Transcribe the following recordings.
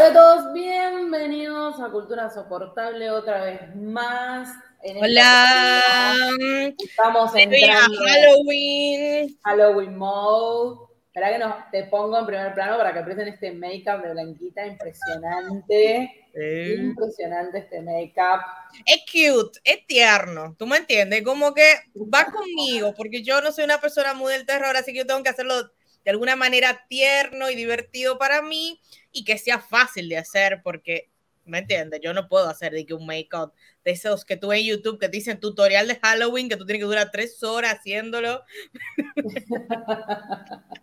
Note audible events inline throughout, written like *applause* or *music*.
Hola a todos, bienvenidos a Cultura Soportable otra vez más. En Hola. Estamos entrando Halloween. Halloween Mode. Espera que nos, te pongo en primer plano para que apreten este make-up de Blanquita impresionante. Impresionante este make-up. Es cute, es tierno, ¿tú me entiendes? Como que va *laughs* conmigo, porque yo no soy una persona muy del terror, así que yo tengo que hacerlo de alguna manera tierno y divertido para mí y que sea fácil de hacer, porque, ¿me entiendes? Yo no puedo hacer de que un make-up de esos que tú en YouTube que dicen tutorial de Halloween, que tú tienes que durar tres horas haciéndolo. *laughs*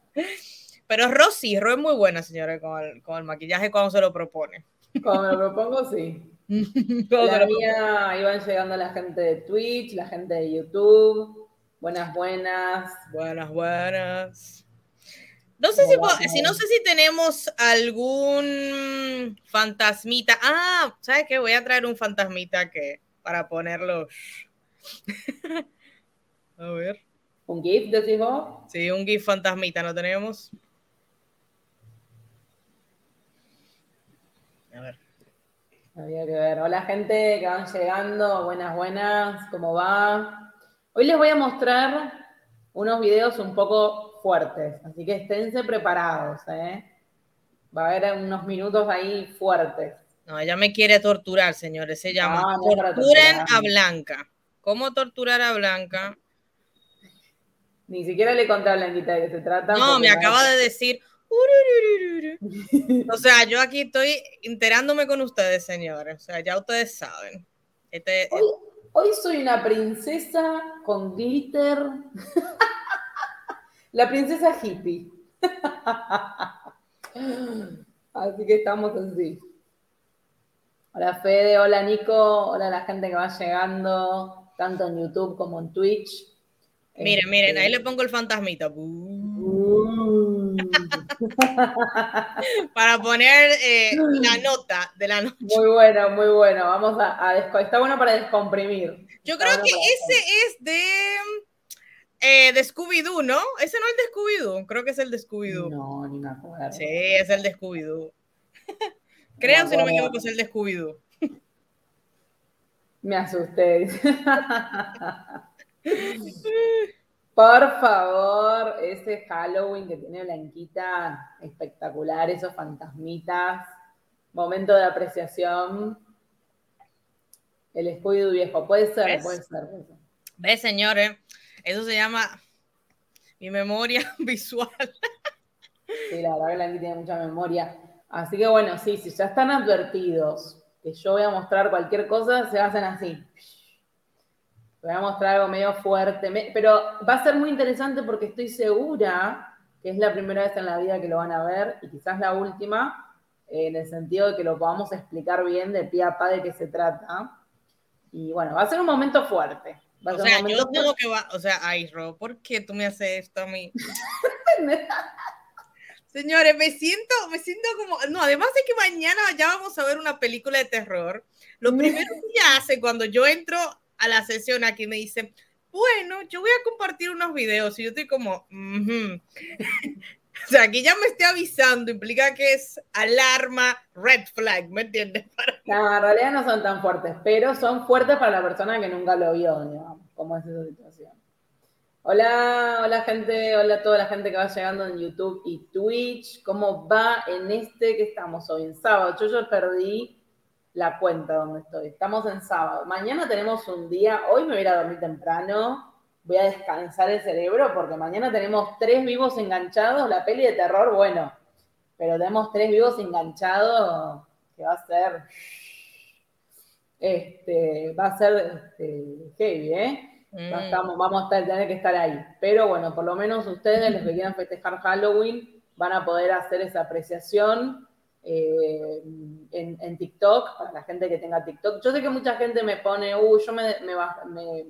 Pero Rosy, Ro es muy buena, señora, con el, con el maquillaje cuando se lo propone. Como me lo propongo, sí. *laughs* Cuando La mía, iban llegando la gente de Twitch, la gente de YouTube. Buenas, buenas. Buenas, buenas. No sé si, po- si no sé si tenemos algún fantasmita. Ah, ¿sabes qué? Voy a traer un fantasmita que para ponerlo. *laughs* a ver. ¿Un GIF decís vos? Sí, un GIF fantasmita, ¿no tenemos? A ver. Había que ver. Hola gente que van llegando, buenas, buenas, ¿cómo va? Hoy les voy a mostrar unos videos un poco fuertes, así que esténse preparados, ¿eh? Va a haber unos minutos ahí fuertes. No, ella me quiere torturar, señores. Se llama Ah, no Torturen a Blanca. ¿Cómo torturar a Blanca? Ni siquiera le conté a Blanquita de qué se trata. No, me acaba de decir. *laughs* O sea, yo aquí estoy enterándome con ustedes, señores. O sea, ya ustedes saben. Este, Hoy, hoy soy una princesa con glitter. *laughs* La princesa hippie. *laughs* Así que estamos así. Hola Fede, hola Nico, hola la gente que va llegando, tanto en YouTube como en Twitch. miren, miren, ahí le Este, pongo el fantasmita. uh, *laughs* Para poner eh, la nota de la noche. muy bueno, muy bueno. Vamos a, a Está bueno para descomprimir. Yo creo bueno que ese es de, eh, de Scooby-Doo, ¿no? Ese no es el de Scooby-Doo. Creo que es el de Scooby-Doo. No, ni me acuerdo. Sí, es el de Scooby-Doo. *laughs* Creo, si no me equivoco, es el de Scooby-Doo. Me asusté. *laughs* Por favor, ese Halloween que tiene Blanquita, espectacular, esos fantasmitas, momento de apreciación. El escudo viejo, puede ser, ¿Ves? puede ser. ¿Ves, señores? Eso se llama mi memoria *laughs* visual. Sí, la verdad que tiene mucha memoria. Así que bueno, sí, si ya están advertidos que yo voy a mostrar cualquier cosa, se hacen así. Voy a mostrar algo medio fuerte, pero va a ser muy interesante porque estoy segura que es la primera vez en la vida que lo van a ver y quizás la última, eh, en el sentido de que lo podamos explicar bien de pie a pa de qué se trata. Y bueno, va a ser un momento fuerte. Va O sea, yo tengo que va, o sea, ay, Ro, ¿por qué tú me haces esto a mí? *laughs* Señores, me siento, me siento como, no, además de que mañana ya vamos a ver una película de terror. Lo primero que ella hace cuando yo entro a la sesión aquí me dice, bueno, yo voy a compartir unos videos y yo estoy como, "Ujú". *laughs* o sea, que ya me esté avisando implica que es alarma, red flag, ¿me entiendes? *laughs* No, en realidad no son tan fuertes, pero son fuertes para la persona que nunca lo vio, digamos, como es esa situación. Hola, hola gente, hola a toda la gente que va llegando en YouTube y Twitch. ¿Cómo va en este que estamos hoy, en sábado? Yo ya perdí la cuenta donde estoy. Estamos en sábado. Mañana tenemos un día, hoy me voy a dormir temprano, voy a descansar el cerebro porque mañana tenemos tres vivos enganchados, la peli de terror, bueno, pero tenemos tres vivos enganchados que va a ser este, va a ser este, heavy, ¿eh? Mm. estamos- vamos a estar, tener que estar ahí. Pero bueno, por lo menos ustedes, los que quieran festejar Halloween, van a poder hacer esa apreciación eh, en, en TikTok, para la gente que tenga TikTok. Yo sé que mucha gente me pone, uy, yo me, me, me-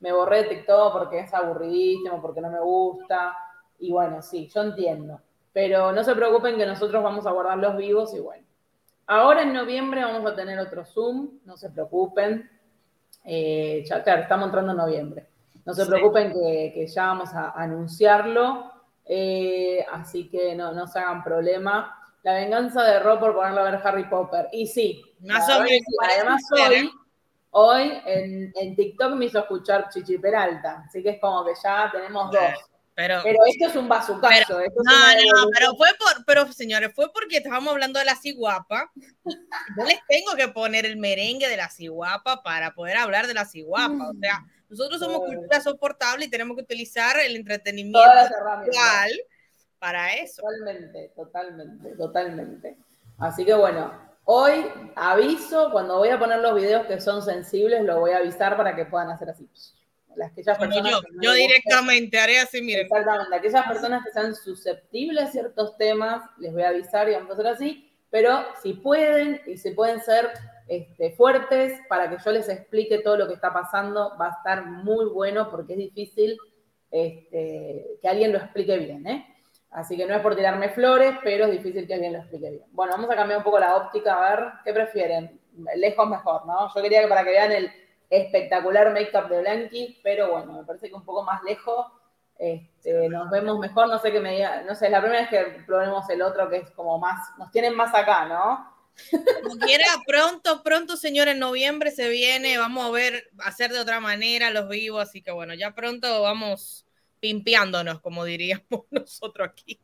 me borré de TikTok porque es aburridísimo, porque no me gusta. Y bueno, sí, yo entiendo. Pero no se preocupen que nosotros vamos a guardar los vivos y bueno. Ahora en noviembre vamos a tener otro Zoom, no se preocupen. Eh, ya, claro, estamos entrando en noviembre. No se Sí. preocupen que, que ya vamos a anunciarlo, eh, así que no, no se hagan problema. la venganza de Ro por ponerlo a ver Harry Potter. Y sí, más o menos. además hoy, hoy en, en, TikTok me hizo escuchar Chichi Peralta, así que es como que ya tenemos dos. Pero, pero esto es un bazucazo. no, no, pero fue por, pero señores, fue porque estábamos hablando de la ciguapa. Yo les tengo que poner el merengue de la ciguapa para poder hablar de la ciguapa. O sea, nosotros somos cultura soportable y tenemos que utilizar el entretenimiento actual para eso. Totalmente, totalmente, totalmente. Así que bueno, hoy aviso, cuando voy a poner los videos que son sensibles, lo voy a avisar para que puedan hacer así. Las que yo, yo directamente haré así, miren. Exactamente, aquellas personas que sean susceptibles a ciertos temas, les voy a avisar y vamos a hacer así, pero si pueden y si pueden ser este, fuertes para que yo les explique todo lo que está pasando, va a estar muy bueno porque es difícil este, que alguien lo explique bien, ¿eh? Así que no es por tirarme flores, pero es difícil que alguien lo explique bien. Bueno, vamos a cambiar un poco la óptica, a ver, ¿qué prefieren? Lejos mejor, ¿no? Yo quería que para que vean el espectacular make-up de Blanqui, pero bueno, me parece que un poco más lejos este, nos vemos mejor, no sé qué me diga, no sé, es la primera vez que probemos el otro que es como más, nos tienen más acá, ¿no? Como quiera, pronto, pronto, señor, en noviembre se viene, vamos a ver, hacer de otra manera los vivos, así que bueno, ya pronto vamos pimpeándonos, como diríamos *laughs* nosotros aquí.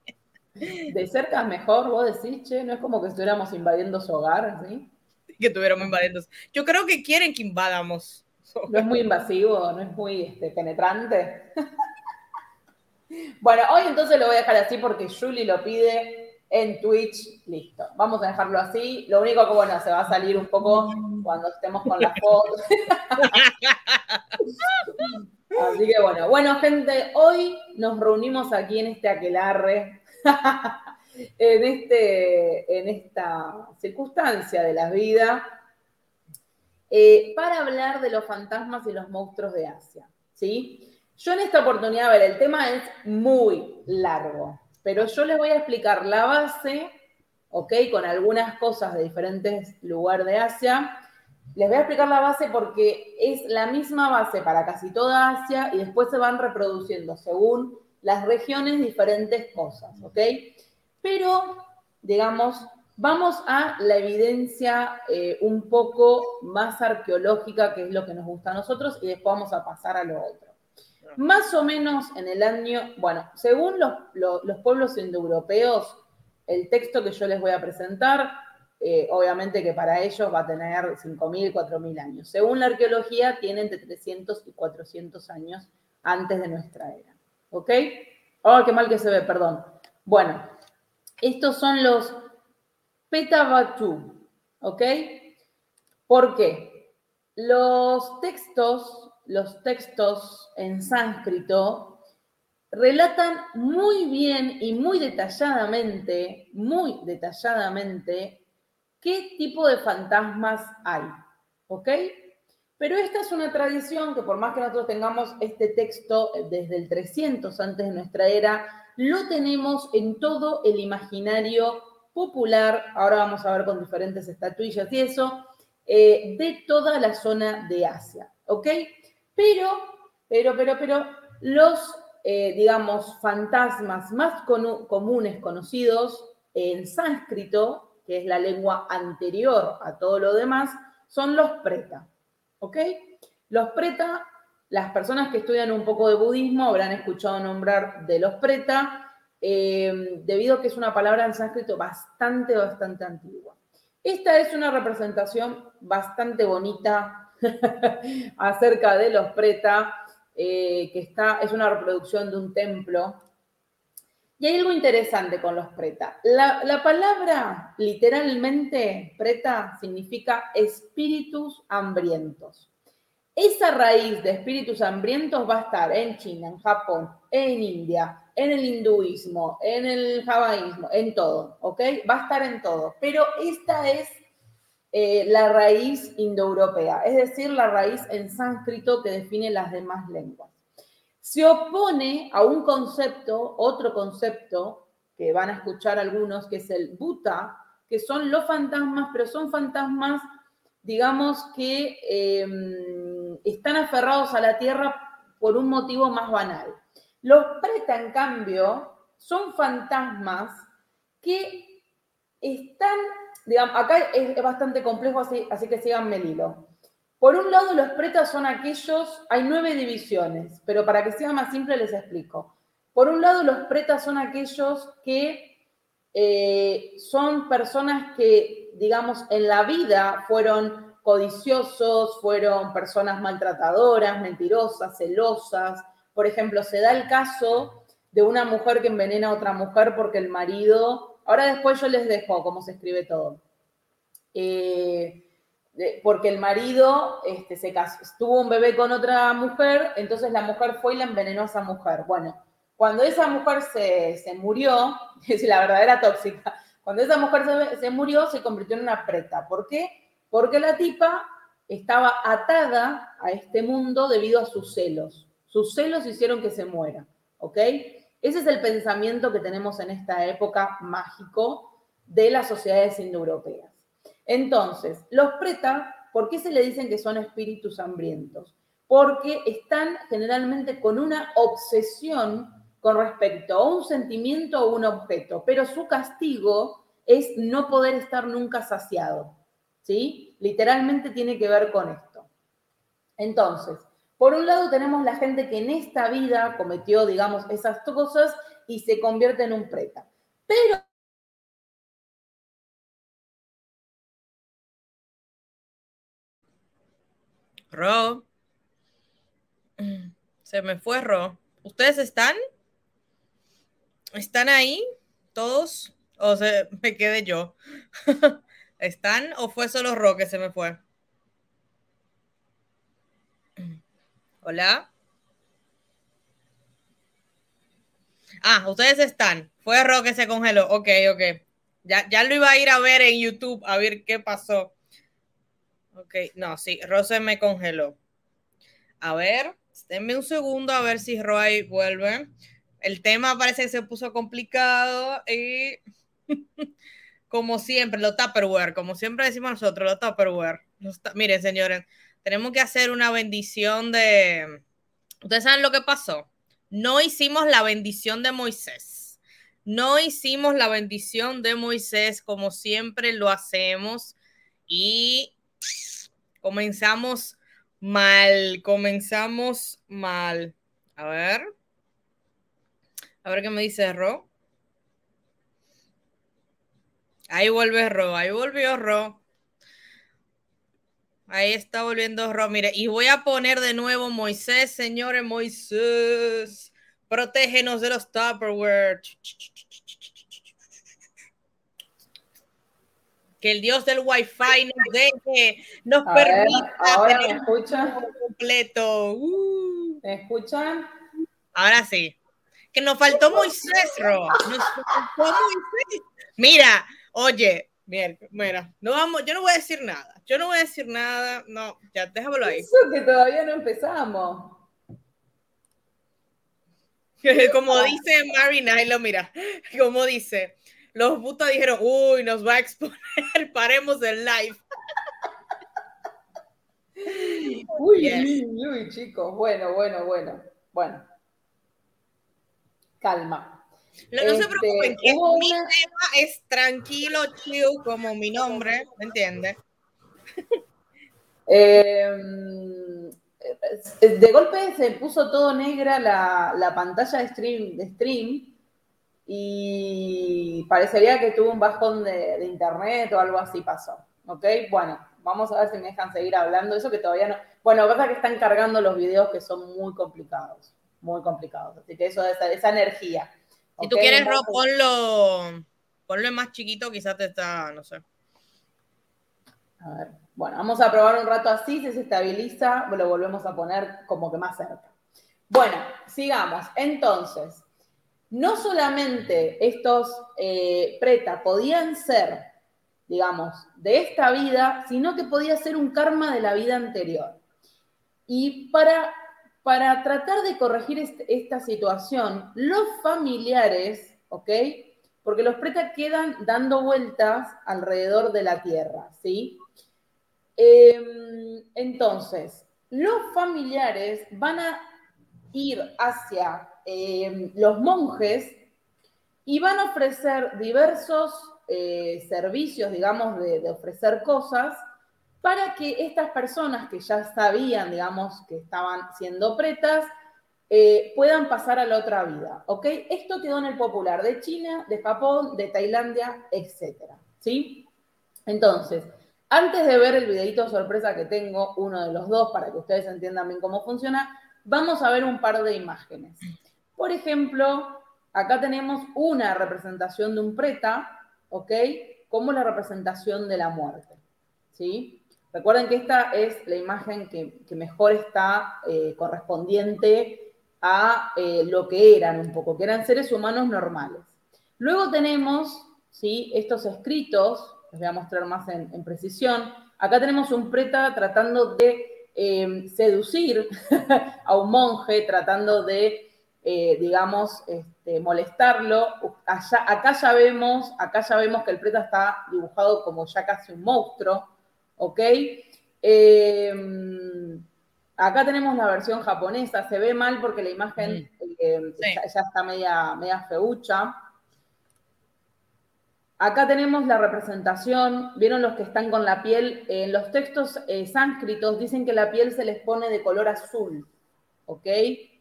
De cerca es mejor, vos decís, che, no es como que estuviéramos invadiendo su hogar, ¿sí? Que estuviéramos invadiendo. Yo creo que quieren que invadamos. No es muy invasivo, no es muy este, penetrante. *laughs* bueno, hoy entonces lo voy a dejar así porque Julie lo pide en Twitch. Listo, vamos a dejarlo así. Lo único que, bueno, se va a salir un poco cuando estemos con la foto. *laughs* Así que bueno, bueno gente, hoy nos reunimos aquí en este aquelarre, *laughs* en, este, en esta circunstancia de la vida, eh, para hablar de los fantasmas y los monstruos de Asia. ¿sí? Yo en esta oportunidad, a ver, el tema es muy largo, pero yo les voy a explicar la base, ¿ok? Con algunas cosas de diferentes lugares de Asia les voy a explicar la base porque es la misma base para casi toda Asia y después se van reproduciendo según las regiones diferentes cosas, ¿ok? Pero, digamos, vamos a la evidencia eh, un poco más arqueológica, que es lo que nos gusta a nosotros, y después vamos a pasar a lo otro. Más o menos en el año, bueno, según los, los pueblos indoeuropeos, el texto que yo les voy a presentar eh, obviamente que para ellos va a tener 5.000, 4.000 años. Según la arqueología, tiene entre 300 y 400 años antes de nuestra era. ¿Ok? Oh, qué mal que se ve, perdón. Bueno, estos son los Petavatu. ¿Ok? ¿Por qué? Los textos, los textos en sánscrito relatan muy bien y muy detalladamente, muy detalladamente qué tipo de fantasmas hay. ¿Ok? Pero esta es una tradición que por más que nosotros tengamos este texto desde el 300 antes de nuestra era, lo tenemos en todo el imaginario popular, ahora vamos a ver con diferentes estatuillas y eso, eh, de toda la zona de Asia, ¿ok? Pero, pero, pero, pero, los, eh, digamos, fantasmas más comunes conocidos en sánscrito que es la lengua anterior a todo lo demás, son los preta. ¿Ok? Los preta, las personas que estudian un poco de budismo habrán escuchado nombrar de los preta, eh, debido a que es una palabra en sánscrito bastante, bastante antigua. Esta es una representación bastante bonita *laughs* acerca de los preta, eh, que está, es una reproducción de un templo y hay algo interesante con los preta. La, palabra literalmente preta significa espíritus hambrientos. Esa raíz de espíritus hambrientos va a estar en China, en Japón, en India, en el hinduismo, en el javaísmo, en todo, ¿ok? Va a estar en todo. Pero esta es eh, la raíz indoeuropea, es decir, la raíz en sánscrito que define las demás lenguas se opone a un concepto, otro concepto que van a escuchar algunos, que es el Buta, que son los fantasmas, pero son fantasmas, digamos, que em, están aferrados a la tierra por un motivo más banal. Los preta, en cambio, son fantasmas que están, digamos, acá es, bastante complejo, así, así que síganme el hilo. Por un lado, los pretas son aquellos, hay nueve divisiones, pero para que sea más simple les explico. Por un lado, los pretas son aquellos que eh, son personas que, digamos, en la vida fueron codiciosos, fueron personas maltratadoras, mentirosas, celosas. Por ejemplo, se da el caso de una mujer que envenena a otra mujer porque el marido, ahora después yo les dejo cómo se escribe todo. Eh, porque el marido este, se casó, tuvo un bebé con otra mujer, entonces la mujer fue y la envenenó a esa mujer. Bueno, cuando esa mujer se, murió, *laughs* es la verdadera tóxica, cuando esa mujer se, murió se convirtió en una preta. ¿Por qué? Porque la tipa estaba atada a este mundo debido a sus celos. Sus celos hicieron que se muera, ¿ok? Ese es el pensamiento que tenemos en esta época mágico de las sociedades indoeuropeas. Entonces, los preta, ¿por qué se le dicen que son espíritus hambrientos? Porque están generalmente con una obsesión con respecto a un sentimiento o un objeto, pero su castigo es no poder estar nunca saciado. ¿Sí? Literalmente tiene que ver con esto. Entonces, por un lado tenemos la gente que en esta vida cometió, digamos, esas cosas y se convierte en un preta. Pero Ro. Se me fue Ro. ¿Ustedes están? ¿Están ahí? ¿Todos? ¿O se *laughs* me quedé yo? *laughs* ¿Están o fue solo Ro que se me fue? Hola. Ah, ustedes están. Fue Ro que se congeló. Ok, ok. Ya, ya lo iba a ir a ver en YouTube a ver qué pasó. Ok, no, sí, Rose me congeló. A ver, denme un segundo a ver si Roy vuelve. El tema parece que se puso complicado y *laughs* como siempre, lo Tupperware, como siempre decimos nosotros, lo Tupperware. Miren, señores, tenemos que hacer una bendición de... Ustedes saben lo que pasó. No hicimos la bendición de Moisés. No hicimos la bendición de Moisés como siempre lo hacemos y Comenzamos mal, comenzamos mal. A ver. A ver qué me dice Ro. Ahí vuelve Ro, ahí volvió Ro. Ahí está volviendo Ro. Mire, y voy a poner de nuevo Moisés, señores, Moisés. Protégenos de los Tupperware que el Dios del Wi-Fi nos deje, nos permita ahora me escuchan completo. Uh. ¿Me escuchan? Ahora sí. Que nos faltó Moisés, Ro. Nos faltó Moisés. Mira, oye, mira, mira, no vamos, yo no voy a decir nada. Yo no voy a decir nada. No, ya déjalo ahí. Eso que todavía no empezamos. *laughs* como dice Mary Nilo, mira, como dice, los putas dijeron, uy, nos va a exponer, *laughs* paremos el live. Uy, uy, uy, chicos, bueno, bueno, bueno, bueno. Calma. No, se este, preocupen, que mi tema es tranquilo, chill, como mi nombre, ¿me entiendes? *laughs* Em, de golpe se puso todo negra la, la pantalla de stream, de stream y parecería que tuvo un bajón de, internet o algo así pasó. ¿Ok? Bueno, vamos a ver si me dejan seguir hablando. Eso que todavía no. Bueno, pasa que están cargando los videos que son muy complicados. Muy complicados. Así que eso, esa, esa energía. Si tú quieres, Ro, ponlo, ponlo más chiquito, quizás te está, no sé. A ver. Bueno, vamos a probar un rato así. Si se estabiliza, lo volvemos a poner como que más cerca. Bueno, sigamos. Entonces, no solamente estos eh, preta podían ser, digamos, de esta vida, sino que podía ser un karma de la vida anterior. Y para, para tratar de corregir esta situación, los familiares, ¿ok? Porque los preta quedan dando vueltas alrededor de la tierra, ¿sí? Em, entonces, los familiares van a ir hacia eh, los monjes y van a ofrecer diversos eh, servicios, digamos, de, ofrecer cosas para que estas personas que ya sabían, digamos, que estaban siendo pretas, eh, puedan pasar a la otra vida, ¿ok? Esto quedó en el popular de China, de Japón, de Tailandia, etcétera, ¿sí? Entonces, antes de ver el videito sorpresa que tengo, uno de los dos, para que ustedes entiendan bien cómo funciona, vamos a ver un par de imágenes. Por ejemplo, acá tenemos una representación de un preta, ¿ok? Como la representación de la muerte, ¿sí? Recuerden que esta es la imagen que, mejor está eh, correspondiente a eh, lo que eran un poco, que eran seres humanos normales. Luego tenemos ¿sí? estos escritos, les voy a mostrar más en, precisión. Acá tenemos un preta tratando de em, seducir *laughs* a un monje, tratando de, eh, digamos, este, molestarlo. acá, ya vemos, acá ya vemos que el preta está dibujado como ya casi un monstruo, ¿ok? Em, Acá tenemos la versión japonesa, se ve mal porque la imagen mm. eh, ya, está media, media feucha. Acá tenemos la representación, vieron los que están con la piel, en los textos eh, sánscritos dicen que la piel se les pone de color azul, ¿ok?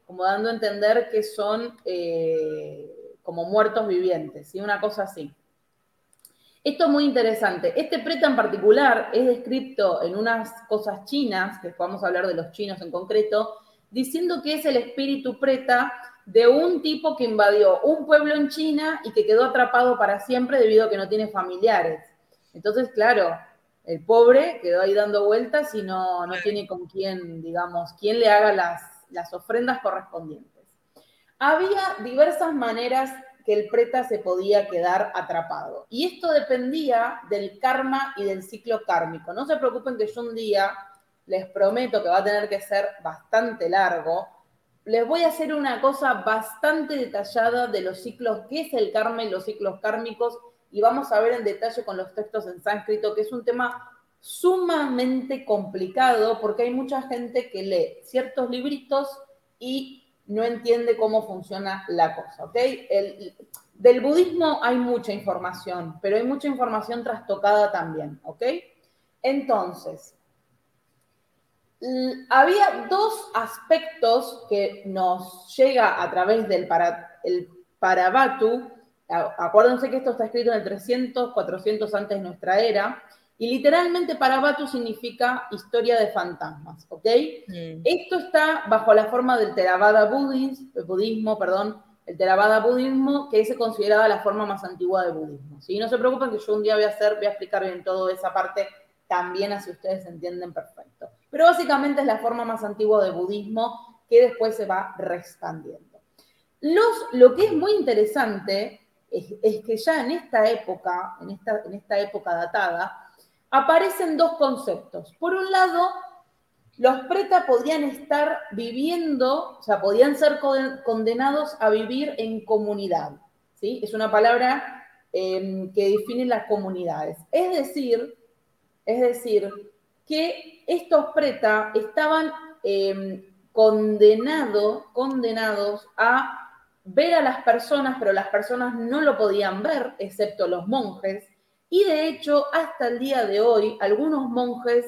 Como dando a entender que son eh, como muertos vivientes, ¿sí? Una cosa así. Esto es muy interesante. Este preta en particular es descrito en unas cosas chinas, que vamos a hablar de los chinos en concreto, diciendo que es el espíritu preta de un tipo que invadió un pueblo en China y que quedó atrapado para siempre debido a que no tiene familiares. Entonces, claro, el pobre quedó ahí dando vueltas y no, no tiene con quién, digamos, quién le haga las, las ofrendas correspondientes. Había diversas maneras que el preta se podía quedar atrapado. Y esto dependía del karma y del ciclo kármico. No se preocupen que yo un día, les prometo que va a tener que ser bastante largo, les voy a hacer una cosa bastante detallada de los ciclos, qué es el karma y los ciclos kármicos, y vamos a ver en detalle con los textos en sánscrito, que es un tema sumamente complicado porque hay mucha gente que lee ciertos libritos y no entiende cómo funciona la cosa, ¿ok? del budismo hay mucha información, pero hay mucha información trastocada también, ¿ok? Entonces, había dos aspectos que nos llega a través del para, el Parabatu. Acuérdense que esto está escrito en el 300, 400 antes de nuestra era. Y literalmente Parabatu significa historia de fantasmas, ¿ok? Mm. Esto está bajo la forma del Theravada budismo, budismo, perdón, el Theravada budismo, que es considerada la forma más antigua de budismo. ¿sí? No se preocupen que yo un día voy a hacer, voy a explicar bien toda esa parte también así ustedes entienden perfecto. Pero básicamente es la forma más antigua de budismo que después se va expandiendo. Los, lo que es muy interesante es, que ya en esta época, en esta, en esta época datada, aparecen dos conceptos. Por un lado, los preta podían estar viviendo, o sea, podían ser condenados a vivir en comunidad. ¿sí? Es una palabra em, que define las comunidades. Es decir, es decir, que estos preta estaban em, condenados a ver a las personas, pero las personas no lo podían ver, excepto los monjes, y de hecho, hasta el día de hoy, algunos monjes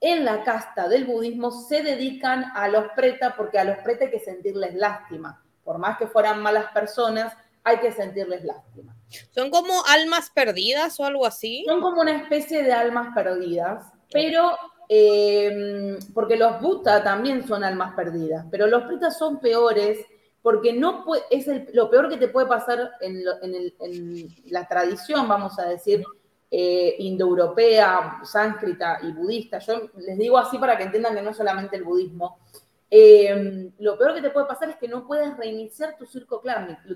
en la casta del budismo se dedican a los preta porque a los preta hay que sentirles lástima. Por más que fueran malas personas, hay que sentirles lástima. ¿Son como almas perdidas o algo así? Son como una especie de almas perdidas, pero eh, porque los Buta también son almas perdidas, pero los pretas son peores porque no es lo peor que te puede pasar en, la tradición, vamos a decir, eh, indoeuropea, sánscrita y budista. Yo les digo así para que entiendan que no es solamente el budismo. Eh, lo peor que te puede pasar es que no puedes reiniciar tu, circo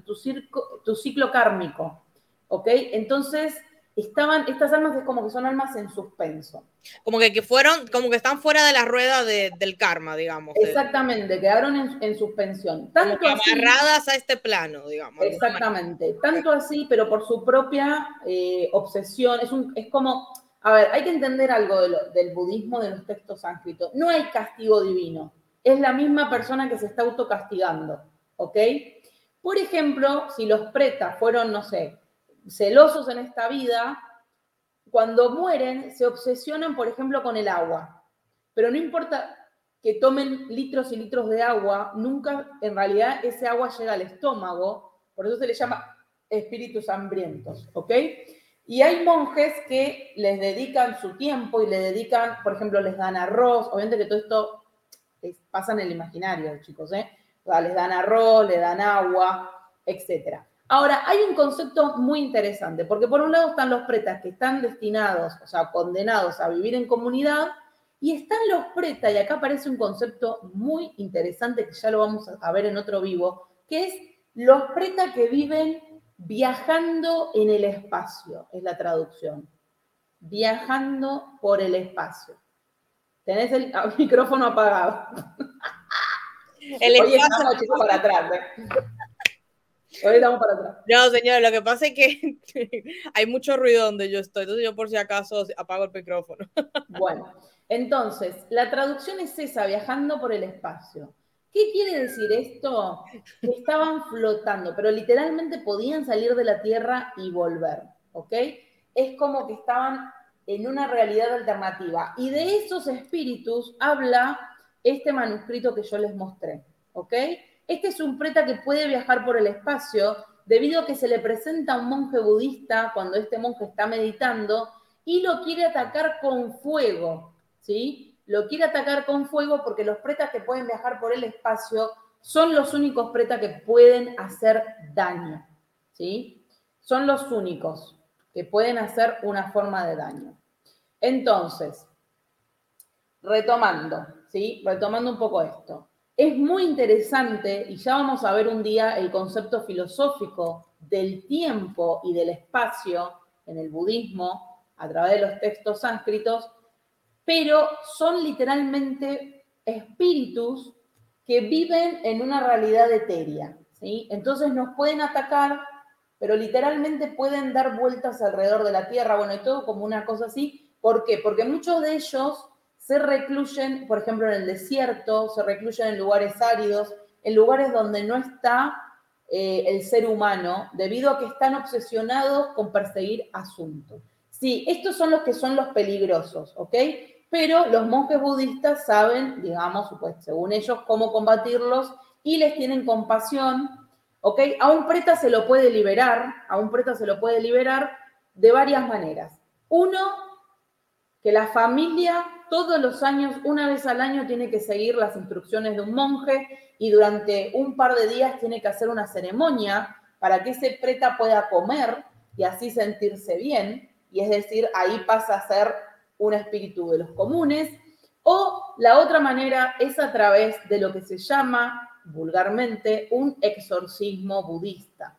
tu, circo, tu ciclo kármico. ¿Ok? Entonces, estaban, estas almas es como que son almas en suspenso. Como que, que fueron, como que están fuera de la rueda del karma, digamos. Exactamente, quedaron en, suspensión. Tanto amarradas a este plano, digamos. Exactamente, tanto así, pero por su propia eh, obsesión. Es, un, es como, a ver, hay que entender algo del budismo, de los textos sánscritos. No hay castigo divino, es la misma persona que se está autocastigando, ¿ok? Por ejemplo, si los pretas fueron, no sé, celosos en esta vida, cuando mueren se obsesionan, por ejemplo, con el agua. Pero no importa que tomen litros y litros de agua, nunca en realidad ese agua llega al estómago, por eso se le llama espíritus hambrientos, ¿ok? Y hay monjes que les dedican su tiempo y le dedican, por ejemplo, les dan arroz, obviamente que todo esto pasa en el imaginario, chicos, ¿eh? Les dan arroz, le dan agua, etc. Ahora, hay un concepto muy interesante, porque por un lado están los pretas que están destinados, o sea, condenados a vivir en comunidad, y están los pretas, y acá aparece un concepto muy interesante que ya lo vamos a ver en otro vivo, que es los pretas que viven Viajando en el espacio es la traducción. Viajando por el espacio. Tenés el *laughs* micrófono apagado. El estamos chicos para atrás. ¿eh? Hoy estamos para atrás. No, señor, lo que pasa es que *laughs* hay mucho ruido donde yo estoy, entonces yo por si acaso apago el micrófono. *laughs* Bueno, entonces, la traducción es esa, viajando por el espacio. ¿Qué quiere decir esto? Que estaban flotando, pero literalmente podían salir de la Tierra y volver, ¿ok? Es como que estaban en una realidad alternativa. Y de esos espíritus habla este manuscrito que yo les mostré, ¿ok? Este es un preta que puede viajar por el espacio debido a que se le presenta a un monje budista cuando este monje está meditando y lo quiere atacar con fuego, ¿sí? lo quiere atacar con fuego porque los pretas que pueden viajar por el espacio son los únicos pretas que pueden hacer daño, ¿sí? Son los únicos que pueden hacer una forma de daño. Entonces, retomando, ¿sí? Retomando un poco esto. Es muy interesante, y ya vamos a ver un día el concepto filosófico del tiempo y del espacio en el budismo a través de los textos sánscritos, pero son literalmente espíritus que viven en una realidad etérea. ¿sí? Entonces nos pueden atacar, pero literalmente pueden dar vueltas alrededor de la Tierra, bueno, y todo como una cosa así. ¿Por qué? Porque muchos de ellos se recluyen, por ejemplo, en el desierto, se recluyen en lugares áridos, en lugares donde no está eh, el ser humano, debido a que están obsesionados con perseguir asuntos. Sí, estos son los que son los peligrosos, ¿ok? pero los monjes budistas saben, digamos, pues, según ellos, cómo combatirlos y les tienen compasión, ¿ok? A un preta se lo puede liberar, a un preta se lo puede liberar de varias maneras. Uno, que la familia todos los años, una vez al año, tiene que seguir las instrucciones de un monje y durante un par de días tiene que hacer una ceremonia para que ese preta pueda comer y así sentirse bien. Y es decir, ahí pasa a ser un espíritu de los comunes, o la otra manera es a través de lo que se llama vulgarmente un exorcismo budista.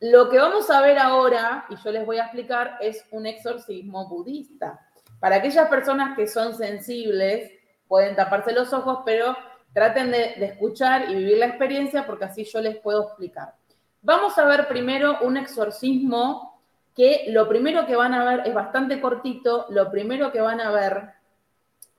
Lo que vamos a ver ahora, y yo les voy a explicar, es un exorcismo budista. Para aquellas personas que son sensibles, pueden taparse los ojos, pero traten de, escuchar y vivir la experiencia porque así yo les puedo explicar. Vamos a ver primero un exorcismo que lo primero que van a ver es bastante cortito, lo primero que van a ver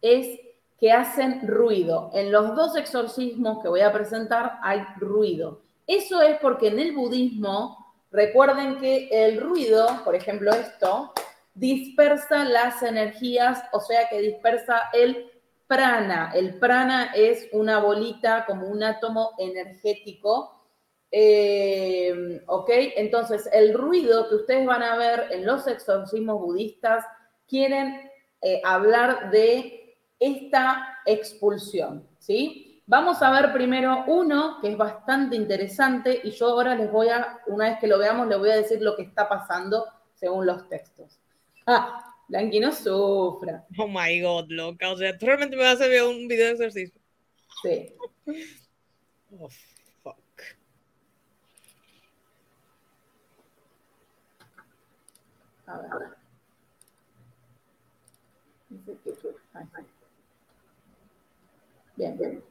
es que hacen ruido. En los dos exorcismos que voy a presentar hay ruido. Eso es porque en el budismo, recuerden que el ruido, por ejemplo esto, dispersa las energías, o sea que dispersa el prana. El prana es una bolita como un átomo energético eh, ¿Ok? Entonces, el ruido que ustedes van a ver en los exorcismos budistas quieren eh, hablar de esta expulsión, ¿sí? Vamos a ver primero uno que es bastante interesante y yo ahora les voy a, una vez que lo veamos, les voy a decir lo que está pasando según los textos. Ah, Blanqui no sufra. Oh my god, loca. O sea, tú realmente me vas a ver un video de ejercicio. Sí. A ver. Bien. Bien.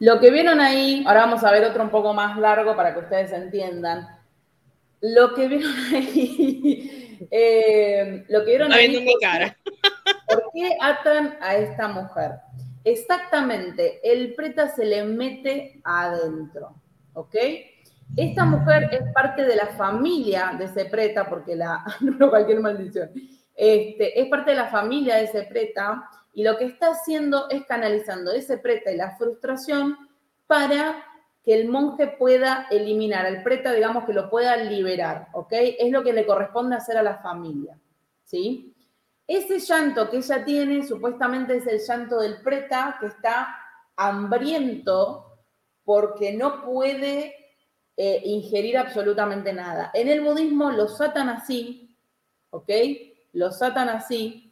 Lo que vieron ahí, ahora vamos a ver otro un poco más largo para que ustedes entiendan. Lo que vieron *laughs* ahí, eh, lo que vieron ahí. mi cara. *laughs* ¿Por qué atan a esta mujer? Exactamente, el preta se le mete adentro, ¿ok? Esta mujer es parte de la familia de ese preta, porque la, *laughs* no cualquier maldición, este, es parte de la familia de ese preta y lo que está haciendo es canalizando ese preta y la frustración para que el monje pueda eliminar al preta, digamos que lo pueda liberar, ¿ok? Es lo que le corresponde hacer a la familia, ¿sí? Ese llanto que ella tiene supuestamente es el llanto del preta que está hambriento porque no puede eh, ingerir absolutamente nada. En el budismo los atan así, ¿ok? Los atan así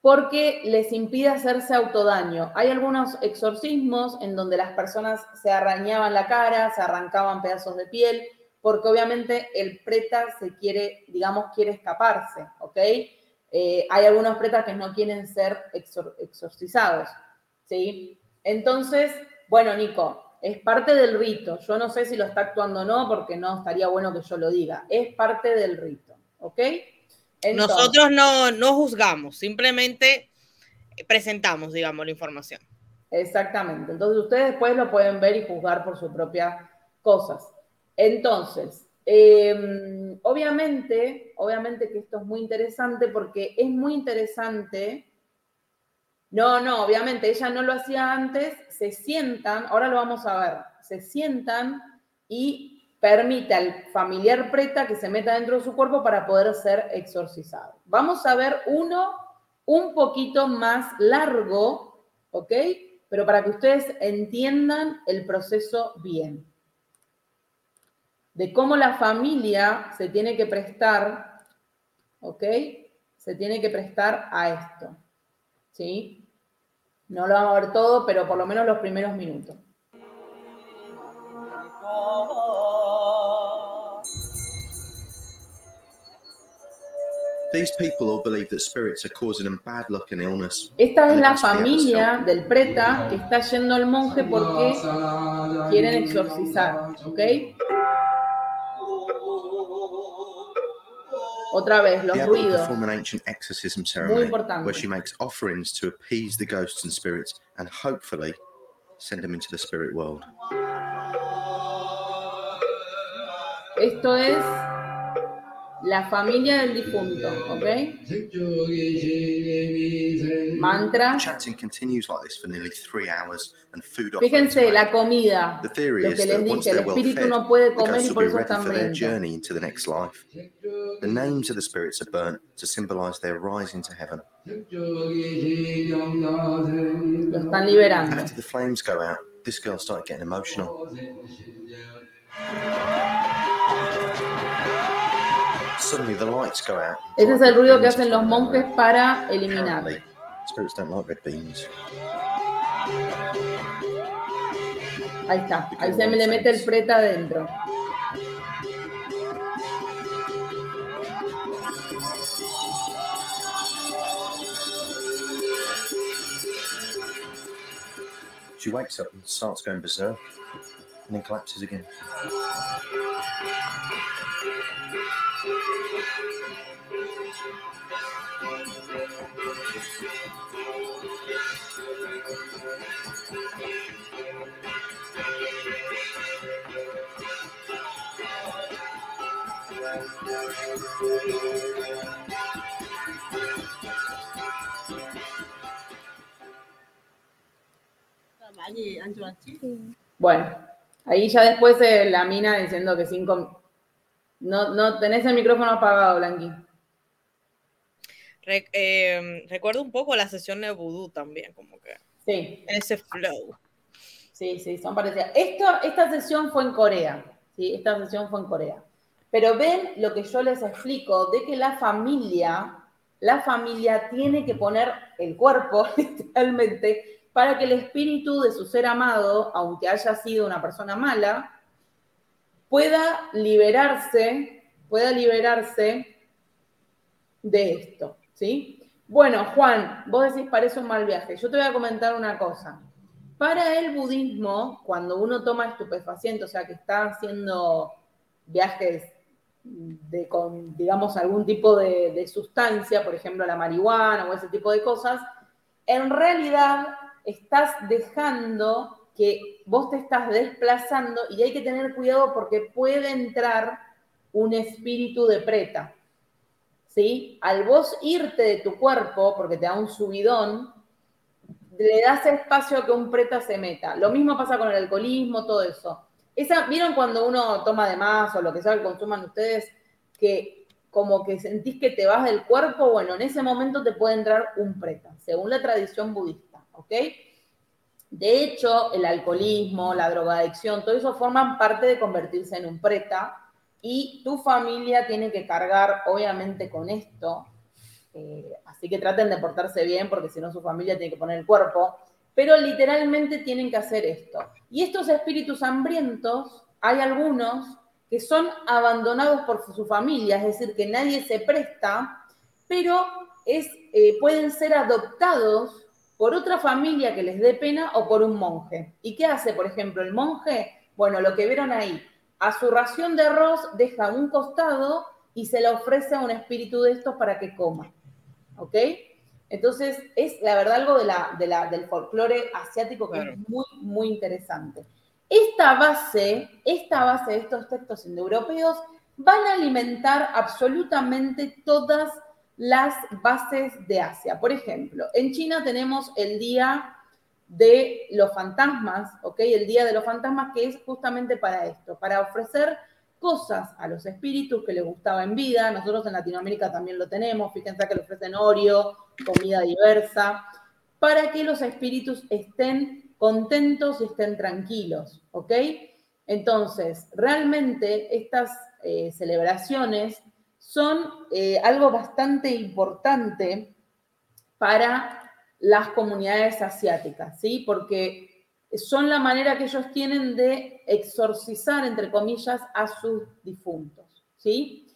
porque les impide hacerse autodaño. Hay algunos exorcismos en donde las personas se arañaban la cara, se arrancaban pedazos de piel, porque obviamente el preta se quiere, digamos, quiere escaparse, ¿ok? Eh, hay algunos pretas que no quieren ser exorcizados, ¿sí? Entonces, bueno, Nico, es parte del rito. Yo no sé si lo está actuando o no, porque no estaría bueno que yo lo diga. Es parte del rito, ¿ok? Nosotros no, no juzgamos, simplemente presentamos, digamos, la información. Exactamente. Entonces ustedes después lo pueden ver y juzgar por sus propias cosas. Entonces, em, obviamente, obviamente que esto es muy interesante porque es muy interesante. No, no, obviamente ella no lo hacía antes, se sientan, ahora lo vamos a ver, se sientan y permite al familiar preta que se meta dentro de su cuerpo para poder ser exorcizado. Vamos a ver uno un poquito más largo, ¿ok? Pero para que ustedes entiendan el proceso bien. De cómo la familia se tiene que prestar, ¿ok? Se tiene que prestar a esto, ¿sí? No lo vamos a ver todo, pero por lo menos los primeros minutos. Esta es la familia del preta que está yendo al monje porque quieren exorcizar, ¿ok? Otra vez, los ruidos. Muy importante. Where she makes offerings to appease the ghosts and spirits and hopefully send them into the spirit world. Esto es la familia del difunto, ¿ok? Mantra. Fíjense la comida. The theory Lo que les dije, el espíritu no puede comer y por eso están hambrientos. The next life. The names of the spirits are burnt to symbolize their rising to heaven. Lo están liberando. After the flames go out, this girl started getting emotional. Ese es el ruido que hacen los monjes para eliminar. Ahí está, ahí se me le mete el preta adentro. She wakes up and starts going berserk and then collapses again. Bueno, ahí ya después la mina diciendo que cinco... No, no tenés el micrófono apagado, Blanqui. Em, recuerdo un poco la sesión de Voodoo también, como que. Sí. En ese flow. Sí, sí, son parecidas. Esto, esta sesión fue en Corea, ¿sí? Esta sesión fue en Corea. Pero ven lo que yo les explico, de que la familia, la familia tiene que poner el cuerpo, *laughs* literalmente, para que el espíritu de su ser amado, aunque haya sido una persona mala, pueda liberarse, pueda liberarse de esto, ¿sí? Bueno, Juan, vos decís parece un mal viaje. Yo te voy a comentar una cosa. Para el budismo, cuando uno toma estupefaciente, o sea, que está haciendo viajes de, con, digamos, algún tipo de, de sustancia, por ejemplo, la marihuana o ese tipo de cosas, en realidad estás dejando que vos te estás desplazando y hay que tener cuidado porque puede entrar un espíritu de preta. ¿Sí? Al vos irte de tu cuerpo, porque te da un subidón, le das espacio a que un preta se meta. Lo mismo pasa con el alcoholismo, todo eso. Esa, ¿Vieron cuando uno toma de más o lo que sea que consuman ustedes, que como que sentís que te vas del cuerpo? Bueno, en ese momento te puede entrar un preta, según la tradición budista, ¿ok? De hecho, el alcoholismo, la drogadicción, todo eso forman parte de convertirse en un preta y tu familia tiene que cargar, obviamente, con esto. Eh, así que traten de portarse bien porque si no su familia tiene que poner el cuerpo. Pero literalmente tienen que hacer esto. Y estos espíritus hambrientos, hay algunos que son abandonados por su familia, es decir, que nadie se presta, pero es, eh, pueden ser adoptados por otra familia que les dé pena o por un monje. ¿Y qué hace, por ejemplo, el monje? Bueno, lo que vieron ahí, a su ración de arroz deja un costado y se le ofrece a un espíritu de estos para que coma. ¿Ok? Entonces, es la verdad algo de la, del folclore asiático que es muy, muy interesante. Esta base, esta base de estos textos indoeuropeos van a alimentar absolutamente todas las bases de Asia. Por ejemplo, en China tenemos el Día de los Fantasmas, ¿ok? El Día de los Fantasmas que es justamente para esto, para ofrecer cosas a los espíritus que les gustaba en vida. Nosotros en Latinoamérica también lo tenemos, fíjense que le ofrecen Oreo, comida diversa, para que los espíritus estén contentos y estén tranquilos, ¿ok? Entonces, realmente estas eh, celebraciones son eh, algo bastante importante para las comunidades asiáticas, ¿sí? Porque son la manera que ellos tienen de exorcizar, entre comillas, a sus difuntos, ¿sí?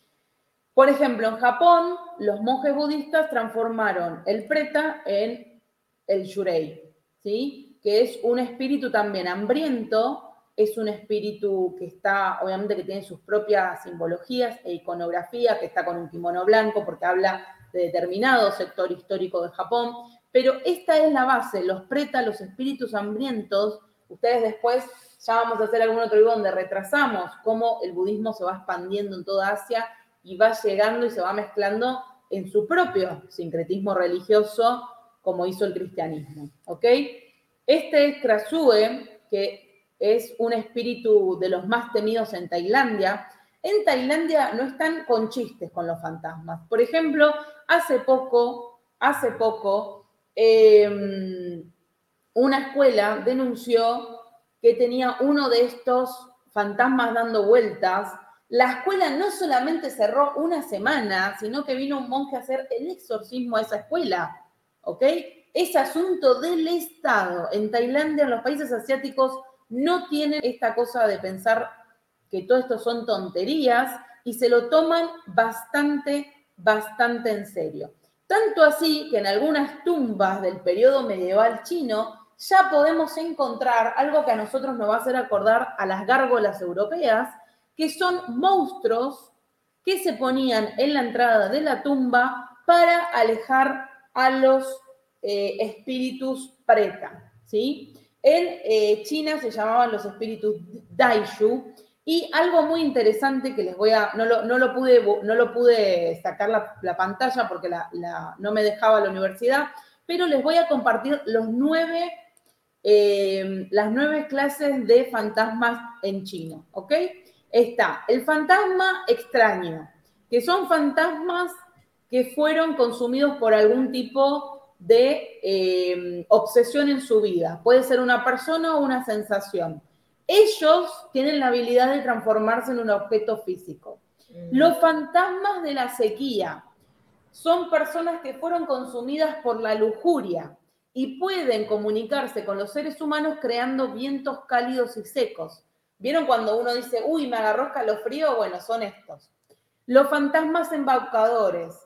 Por ejemplo, en Japón, los monjes budistas transformaron el preta en el yurei, ¿sí? Que es un espíritu también hambriento es un espíritu que está, obviamente que tiene sus propias simbologías e iconografía, que está con un kimono blanco porque habla de determinado sector histórico de Japón, pero esta es la base, los preta, los espíritus hambrientos, ustedes después ya vamos a hacer algún otro video donde retrasamos cómo el budismo se va expandiendo en toda Asia y va llegando y se va mezclando en su propio sincretismo religioso como hizo el cristianismo. Este es Krasue, que es un espíritu de los más temidos en Tailandia. En Tailandia no están con chistes con los fantasmas. Por ejemplo, hace poco, hace poco, em, una escuela denunció que tenía uno de estos fantasmas dando vueltas. La escuela no solamente cerró una semana, sino que vino un monje a hacer el exorcismo a esa escuela. ¿Ok? Es asunto del Estado. En Tailandia, en los países asiáticos, no tienen esta cosa de pensar que todo esto son tonterías y se lo toman bastante, bastante en serio. Tanto así que en algunas tumbas del periodo medieval chino ya podemos encontrar algo que a nosotros nos va a hacer acordar a las gárgolas europeas, que son monstruos que se ponían en la entrada de la tumba para alejar a los eh, espíritus preta, ¿sí? En eh, China se llamaban los espíritus Daishu. Y algo muy interesante que les voy a, no lo, pude, no lo pude sacar la, pantalla porque no me dejaba la universidad, pero les voy a compartir los nueve, eh, las nueve clases de fantasmas en chino, ¿ok? Está el fantasma extraño, que son fantasmas que fueron consumidos por algún tipo de eh, obsesión en su vida. Puede ser una persona o una sensación. Ellos tienen la habilidad de transformarse en un objeto físico. Los fantasmas de la sequía son personas que fueron consumidas por la lujuria y pueden comunicarse con los seres humanos creando vientos cálidos y secos. ¿Vieron cuando uno dice, uy, me agarró escalofrío? Bueno, son estos. Los fantasmas embaucadores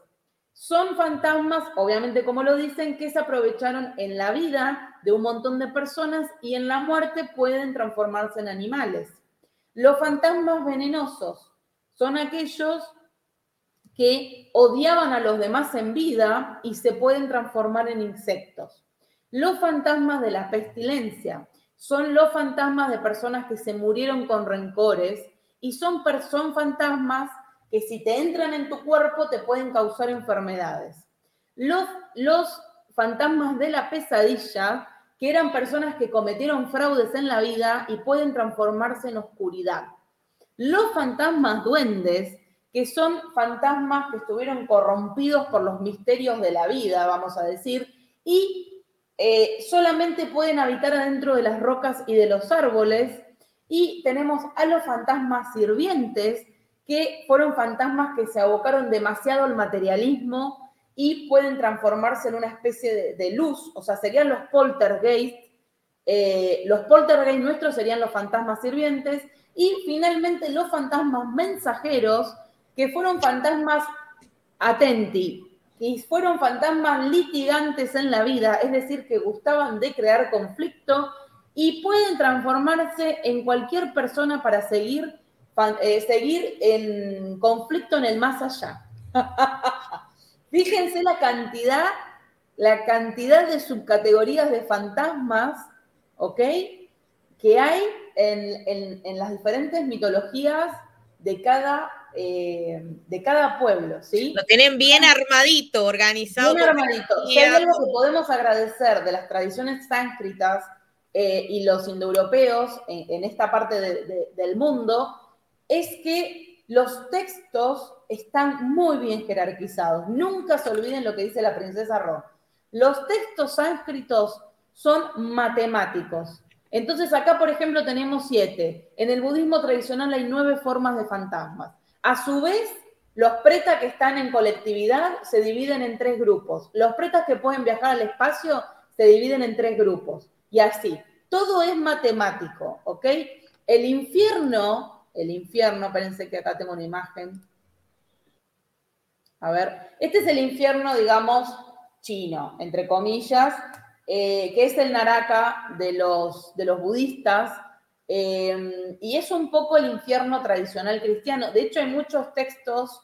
son fantasmas, obviamente como lo dicen, que se aprovecharon en la vida de un montón de personas y en la muerte pueden transformarse en animales. Los fantasmas venenosos son aquellos que odiaban a los demás en vida y se pueden transformar en insectos. Los fantasmas de la pestilencia son los fantasmas de personas que se murieron con rencores y son, fantasmas que si te entran en tu cuerpo te pueden causar enfermedades. Los, los fantasmas de la pesadilla, que eran personas que cometieron fraudes en la vida y pueden transformarse en oscuridad. Los fantasmas duendes, que son fantasmas que estuvieron corrompidos por los misterios de la vida, vamos a decir, y eh, solamente pueden habitar adentro de las rocas y de los árboles. Y tenemos a los fantasmas sirvientes, que fueron fantasmas que se abocaron demasiado al materialismo y pueden transformarse en una especie de, luz, o sea, serían los poltergeist. Eh, los poltergeist nuestros serían los fantasmas sirvientes y finalmente los fantasmas mensajeros, que fueron fantasmas atenti, y fueron fantasmas litigantes en la vida, es decir, que gustaban de crear conflicto y pueden transformarse en cualquier persona para seguir eh, seguir en conflicto en el más allá. *laughs* Fíjense la cantidad, la cantidad de subcategorías de fantasmas, ¿ok? Que hay en, las diferentes mitologías de cada, eh, de cada pueblo, ¿sí? Lo tienen bien armadito, organizado. Bien armadito. Si hay algo que podemos agradecer de las tradiciones sánscritas eh, y los indoeuropeos en, esta parte del mundo, es que los textos están muy bien jerarquizados. Nunca se olviden lo que dice la princesa Ro. Los textos sánscritos son matemáticos. Entonces acá, por ejemplo, tenemos siete. En el budismo tradicional hay nueve formas de fantasmas. A su vez, los pretas que están en colectividad se dividen en tres grupos. Los pretas que pueden viajar al espacio se dividen en tres grupos. Y así. Todo es matemático, ¿ok? El infierno el infierno. Espérense que acá tengo una imagen. A ver, este es el infierno, digamos, chino, entre comillas, eh, que es el Naraka de los, de los budistas. Eh, y es un poco el infierno tradicional cristiano. De hecho, hay muchos textos,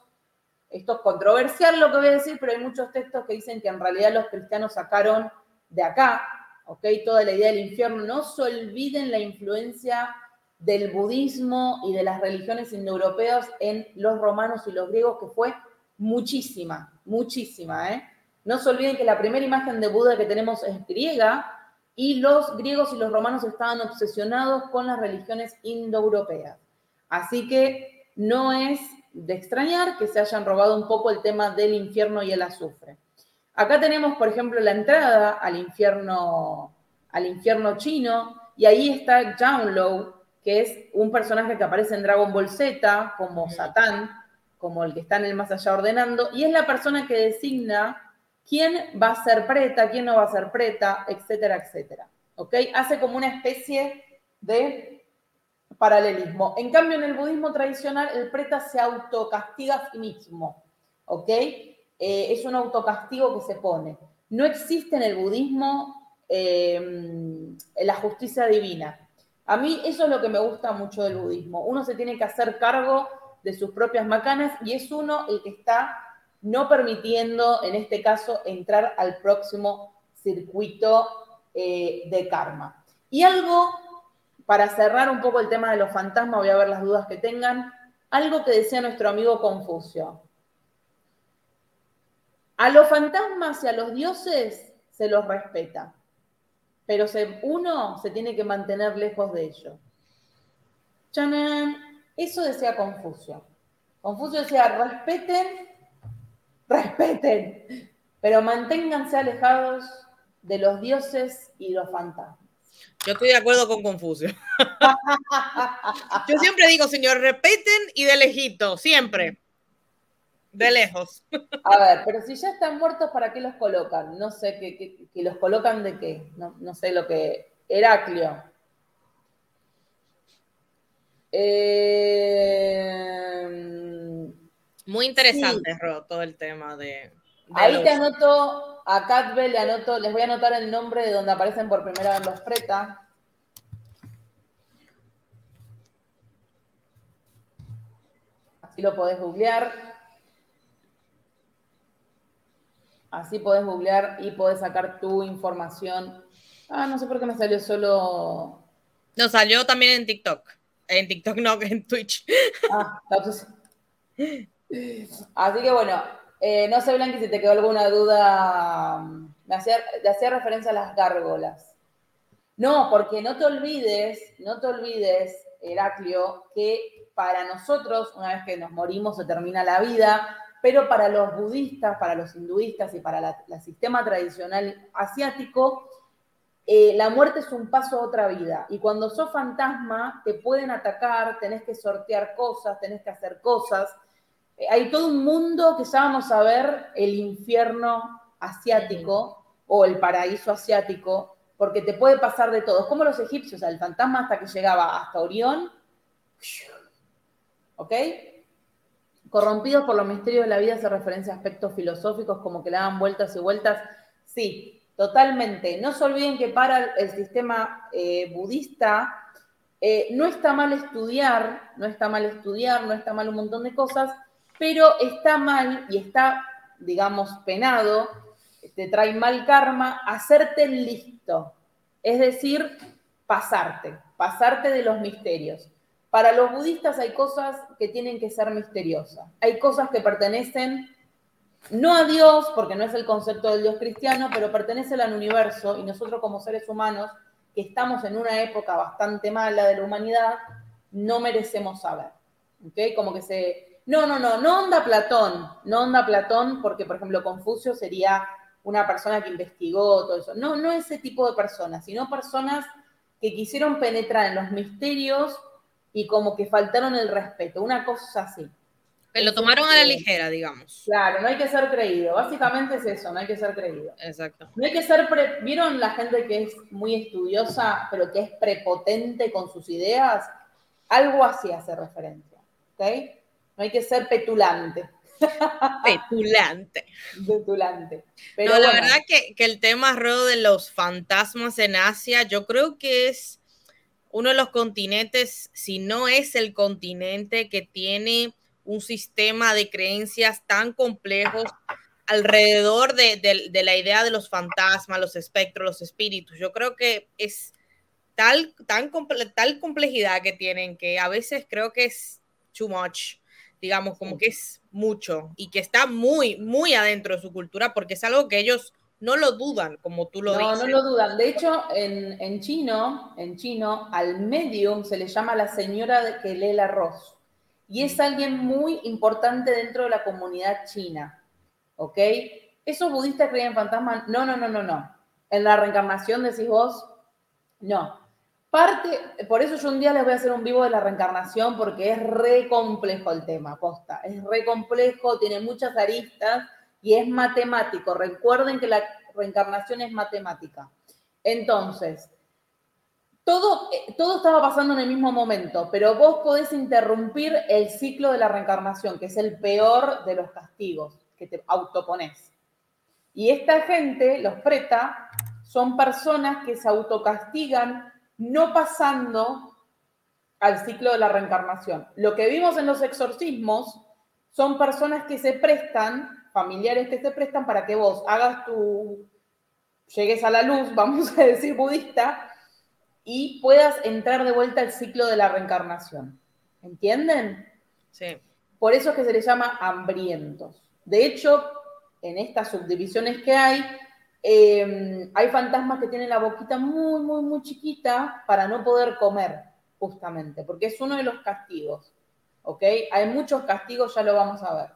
esto es controversial lo que voy a decir, pero hay muchos textos que dicen que en realidad los cristianos sacaron de acá, ¿ok? Toda la idea del infierno. No se olviden la influencia del budismo y de las religiones indoeuropeas en los romanos y los griegos, que fue muchísima, muchísima. ¿eh? No se olviden que la primera imagen de Buda que tenemos es griega y los griegos y los romanos estaban obsesionados con las religiones indoeuropeas. Así que no es de extrañar que se hayan robado un poco el tema del infierno y el azufre. Acá tenemos, por ejemplo, la entrada al infierno, al infierno chino, y ahí está Download, que es un personaje que aparece en Dragon Ball Z como Satán, como el que está en el más allá ordenando, y es la persona que designa quién va a ser preta, quién no va a ser preta, etcétera, etcétera. ¿Ok? Hace como una especie de paralelismo. En cambio, en el budismo tradicional, el preta se autocastiga a sí mismo. ¿Ok? Eh, es un autocastigo que se pone. No existe en el budismo eh, la justicia divina. A mí eso es lo que me gusta mucho del budismo. Uno se tiene que hacer cargo de sus propias macanas y es uno el que está no permitiendo, en este caso, entrar al próximo circuito eh, de karma. Y algo, para cerrar un poco el tema de los fantasmas, voy a ver las dudas que tengan, algo que decía nuestro amigo Confucio. A los fantasmas y a los dioses se los respeta pero uno se tiene que mantener lejos de ello. ¡Chanán! Eso decía Confucio. Confucio decía, respeten, respeten, pero manténganse alejados de los dioses y los fantasmas. Yo estoy de acuerdo con Confucio. *laughs* Yo siempre digo, señor, repiten y de lejito, siempre. De lejos. A ver, pero si ya están muertos, ¿para qué los colocan? No sé, ¿que, los colocan de qué? No, no sé lo que... Heraclio. Eh... Muy interesante, Ro, todo el tema de... Ahí te anoto, a Catbell le anoto, les voy a anotar el nombre de donde aparecen por primera vez los Preta. Así lo podés googlear. Así podés googlear y podés sacar tu información. Ah, no sé por qué me salió solo. No, salió también en TikTok. En TikTok no, *laughs* en Twitch. Ah, Así que bueno, eh, no sé, Blanqui, si te quedó alguna duda. Me hacía, hacía referencia a las gárgolas. No, porque no te olvides, no te olvides, Heraclio, que para nosotros, una vez que nos morimos, se termina la vida, pero para los budistas, para los hinduistas y para el sistema tradicional asiático, eh, la muerte es un paso a otra vida. Y cuando sos fantasma, te pueden atacar, tenés que sortear cosas, tenés que hacer cosas. Eh, hay todo un mundo que ya vamos a ver el infierno asiático o el paraíso asiático, porque te puede pasar de todo. Es como los egipcios, el fantasma hasta que llegaba hasta Orión, ¿ok? Corrompidos por los misterios de la vida hace referencia a aspectos filosóficos como que le dan vueltas y vueltas. Sí, totalmente. No se olviden que para el sistema eh, budista eh, no está mal estudiar, no está mal estudiar, no está mal un montón de cosas, pero está mal y está, digamos, penado, te trae mal karma, hacerte listo. Es decir, pasarte, pasarte de los misterios. Para los budistas hay cosas que tienen que ser misteriosas. Hay cosas que pertenecen no a Dios, porque no es el concepto del Dios cristiano, pero pertenecen al universo y nosotros como seres humanos, que estamos en una época bastante mala de la humanidad, no merecemos saber. ¿Ok? Como que se no, no, no, no onda Platón, no onda Platón, porque por ejemplo Confucio sería una persona que investigó todo eso. No, no ese tipo de personas, sino personas que quisieron penetrar en los misterios y como que faltaron el respeto, una cosa así. Que lo tomaron a la ligera, digamos. Claro, no hay que ser creído. Básicamente es eso, no hay que ser creído. Exacto. No hay que ser. ¿Vieron la gente que es muy estudiosa, pero que es prepotente con sus ideas? Algo así hace referencia. ¿Ok? No hay que ser petulante. *laughs* Petulante. Petulante. Pero la verdad que, el tema Ro, de los fantasmas en Asia, yo creo que es uno de los continentes, si no es el continente que tiene un sistema de creencias tan complejos alrededor de, la idea de los fantasmas, los espectros, los espíritus. Yo creo que es tal, tan tal complejidad que tienen que a veces creo que es too much digamos, como que es mucho y que está muy, muy adentro de su cultura porque es algo que ellos no lo dudan, como tú lo dices. No, no lo dudan. De hecho, en, chino, en chino, al medium se le llama la señora que lee el arroz. Y es alguien muy importante dentro de la comunidad china. ¿Ok? ¿Esos budistas creen en fantasmas? No, no, no, no, no. ¿En la reencarnación decís vos? No. Parte, por eso yo un día les voy a hacer un vivo de la reencarnación porque es re complejo el tema, Costa. Es re complejo, tiene muchas aristas y es matemático. Recuerden que la reencarnación es matemática. Entonces, todo, eh, todo estaba pasando en el mismo momento, pero vos podés interrumpir el ciclo de la reencarnación, que es el peor de los castigos que te autopones. Y esta gente, los preta, son personas que se autocastigan no pasando al ciclo de la reencarnación. Lo que vimos en los exorcismos son personas que se prestan, familiares que se prestan para que vos hagas tu, llegues a la luz, *laughs* vamos a decir budista, y puedas entrar de vuelta al ciclo de la reencarnación. ¿Entienden? Sí. Por eso es que se les llama hambrientos. De hecho, en estas subdivisiones que hay, Em, hay fantasmas que tienen la boquita muy, muy, muy chiquita para no poder comer, justamente, porque es uno de los castigos. ¿Ok? Hay muchos castigos, ya lo vamos a ver.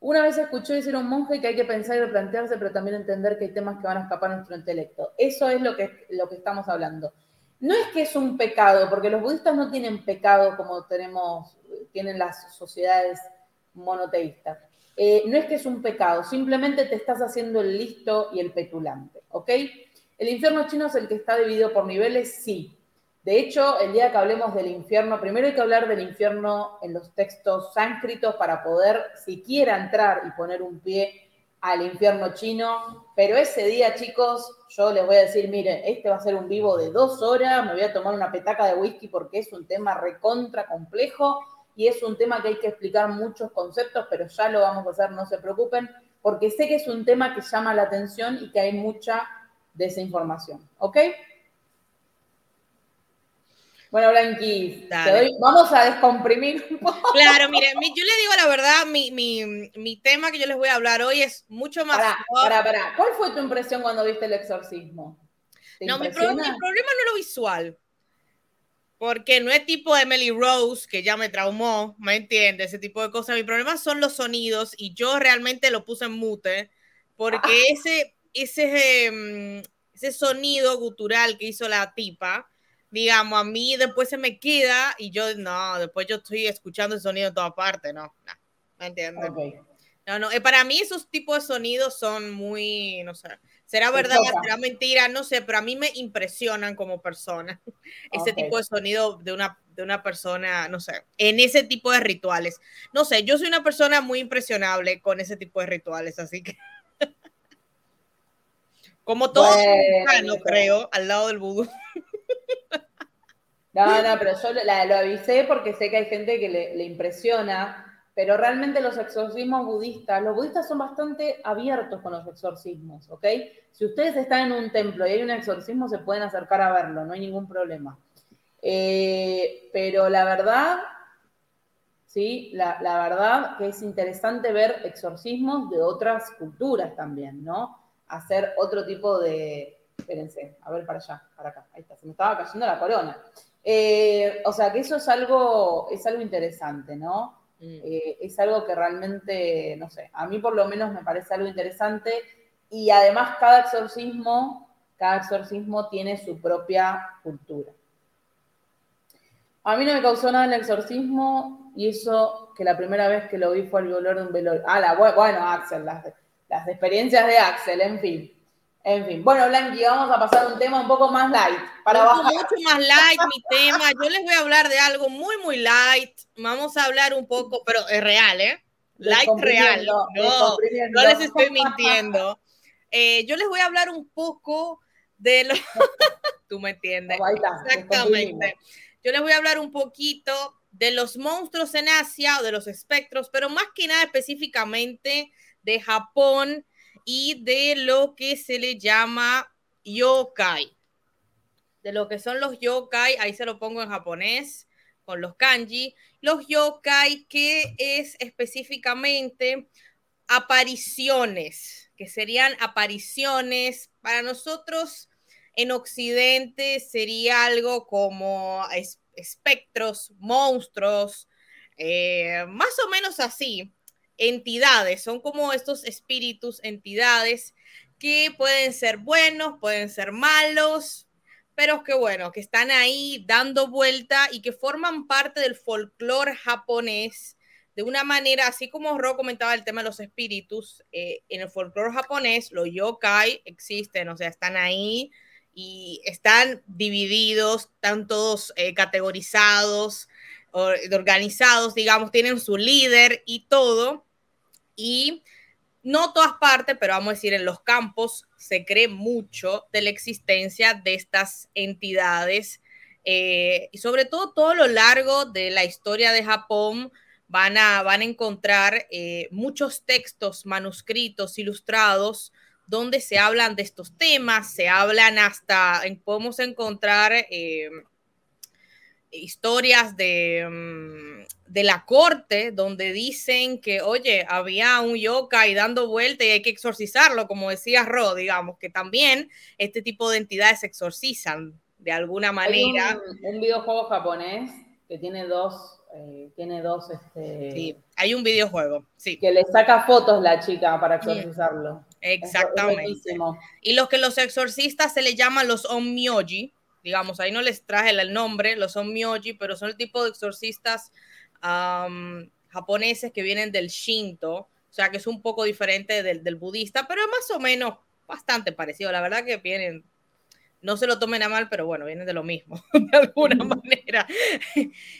Una vez escuché decir a un monje que hay que pensar y replantearse, pero también entender que hay temas que van a escapar a nuestro intelecto. Eso es lo que, lo que estamos hablando. No es que es un pecado, porque los budistas no tienen pecado como tenemos, tienen las sociedades monoteístas. Eh, no es que es un pecado, simplemente te estás haciendo el listo y el petulante, ¿ok? ¿El infierno chino es el que está dividido por niveles? Sí. De hecho, el día que hablemos del infierno, primero hay que hablar del infierno en los textos sánscritos para poder siquiera entrar y poner un pie al infierno chino. Pero ese día, chicos, yo les voy a decir, miren, este va a ser un vivo de dos horas, me voy a tomar una petaca de whisky porque es un tema recontra complejo y es un tema que hay que explicar muchos conceptos, pero ya lo vamos a hacer, no se preocupen, porque sé que es un tema que llama la atención y que hay mucha desinformación. ¿Ok? Bueno, Blanqui, vamos a descomprimir un poco. Claro, mire, yo le digo la verdad, mi, tema que yo les voy a hablar hoy es mucho más... Para, para, ¿Cuál fue tu impresión cuando viste el exorcismo? No, mi, problema no es lo visual porque no es tipo Emily Rose, que ya me traumó, ¿me entiendes? Ese tipo de cosas. Mi problema son los sonidos y yo realmente lo puse en mute, porque ah. ese, ese, em, ese sonido gutural que hizo la tipa, digamos, a mí después se me queda y yo, no, después yo estoy escuchando el sonido en toda parte, no, no, ¿me entiendes? No, no, eh, para mí esos tipos de sonidos son muy, no sé, será verdad, será mentira, no sé, pero a mí me impresionan como persona *laughs* ese tipo de sonido de una, de una persona, no sé, en ese tipo de rituales. No sé, yo soy una persona muy impresionable con ese tipo de rituales, así que... *laughs* como todo no creo, al lado del vudú. *laughs* No, no, pero yo lo avisé porque sé que hay gente que le, le impresiona pero realmente los exorcismos budistas, los budistas son bastante abiertos con los exorcismos, ¿ok? Si ustedes están en un templo y hay un exorcismo, se pueden acercar a verlo, no hay ningún problema. Eh, pero la verdad, sí, la, verdad que es interesante ver exorcismos de otras culturas también, ¿no? Hacer otro tipo de... Espérense, a ver para allá, para acá, ahí está, se me estaba cayendo la corona. Eh, o sea que eso es algo, es algo interesante, ¿no? Mm. Eh, es algo que realmente, no sé, a mí por lo menos me parece algo interesante y además cada exorcismo, cada exorcismo tiene su propia cultura. A mí no me causó nada el exorcismo y eso que la primera vez que lo vi fue el dolor de un velorio. Ah, la, bueno, Axel, las, las experiencias de Axel, en fin. En fin, bueno, Blanqui, vamos a pasar a un tema un poco más light. Para bajar. Mucho más light mi tema. Yo les voy a hablar de algo muy, muy light. Vamos a hablar un poco, pero es real, ¿eh? Light real. No, no les estoy mintiendo. Eh, yo les voy a hablar un poco de lo. *laughs* Tú me entiendes. Exactamente. Yo les voy a hablar un poquito de los monstruos en Asia o de los espectros, pero más que nada específicamente de Japón y de lo que se le llama yokai. De lo que son los yokai, ahí se lo pongo en japonés con los kanji. Los yokai que es específicamente apariciones, que serían apariciones para nosotros en Occidente sería algo como espectros, monstruos, eh, más o menos así entidades, son como estos espíritus, entidades que pueden ser buenos, pueden ser malos, pero que bueno, que están ahí dando vuelta y que forman parte del folclore japonés de una manera, así como Ro comentaba el tema de los espíritus, eh, en el folclore japonés los yokai existen, o sea, están ahí y están divididos, están todos eh, categorizados, organizados, digamos, tienen su líder y todo. Y no todas partes, pero vamos a decir en los campos, se cree mucho de la existencia de estas entidades. Eh, y sobre todo, todo lo largo de la historia de Japón, van a, van a encontrar eh, muchos textos manuscritos, ilustrados, donde se hablan de estos temas, se hablan hasta, podemos encontrar eh, historias de, mm, de, la corte donde dicen que, oye, había un yokai dando vuelta y hay que exorcizarlo, como decía Ro, digamos, que también este tipo de entidades exorcizan de alguna manera. un, videojuego japonés que tiene dos eh, tiene dos, este, Sí, hay un videojuego, sí. que le saca fotos la chica para exorcizarlo. Es Exactamente. Y los que los exorcistas se les llaman los onmyoji, digamos, ahí no les traje el nombre, los onmyoji, pero son el tipo de exorcistas am, japoneses que vienen del Shinto, o sea que es un poco diferente del, del budista, pero es más o menos bastante parecido. La verdad que vienen, no se lo tomen a mal, pero bueno, vienen de lo mismo, *laughs* de alguna manera.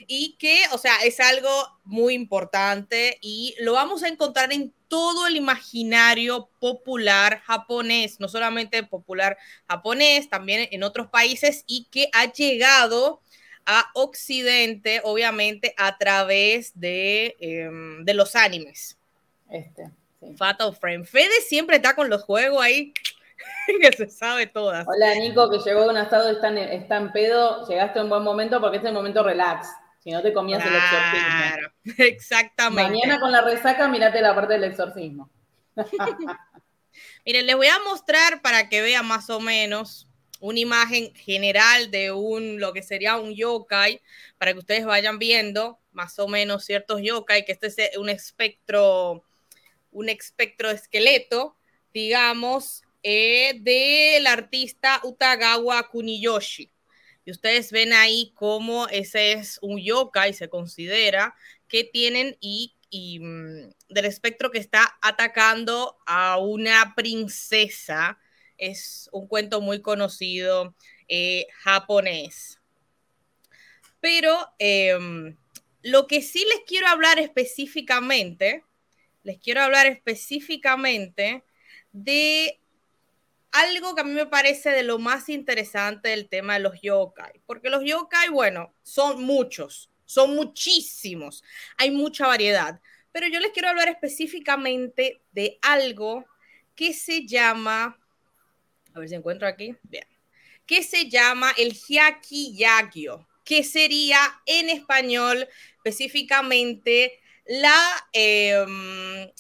Y que, o sea, es algo muy importante y lo vamos a encontrar en todo el imaginario popular japonés, no solamente popular japonés, también en otros países y que ha llegado a Occidente, obviamente, a través de, em, de los animes. Este, sí. Fatal Frame. Fede siempre está con los juegos ahí, *laughs* que se sabe todas. Hola Nico, que llegó de un asado está en, está en pedo. Llegaste en buen momento porque este es el momento relax. Si no te comías el exorcismo. *laughs* Exactamente. Mañana con la resaca, mirate la parte del exorcismo. *laughs* Miren, les voy a mostrar para que vean más o menos una imagen general de un lo que sería un yokai para que ustedes vayan viendo más o menos ciertos yokai que este es un espectro un espectro esqueleto digamos eh, del artista Utagawa Kuniyoshi y ustedes ven ahí cómo ese es un yokai se considera que tienen y mm, del espectro que está atacando a una princesa. Es un cuento muy conocido eh, japonés. Pero eh, lo que sí les quiero hablar específicamente, les quiero hablar específicamente de algo que a mí me parece de lo más interesante del tema de los yokai, porque los yokai, bueno, son muchos, son muchísimos, hay mucha variedad, pero yo les quiero hablar específicamente de algo que se llama, a ver si encuentro aquí, bien, que se llama el hyakiyagyo, que sería en español específicamente la, eh,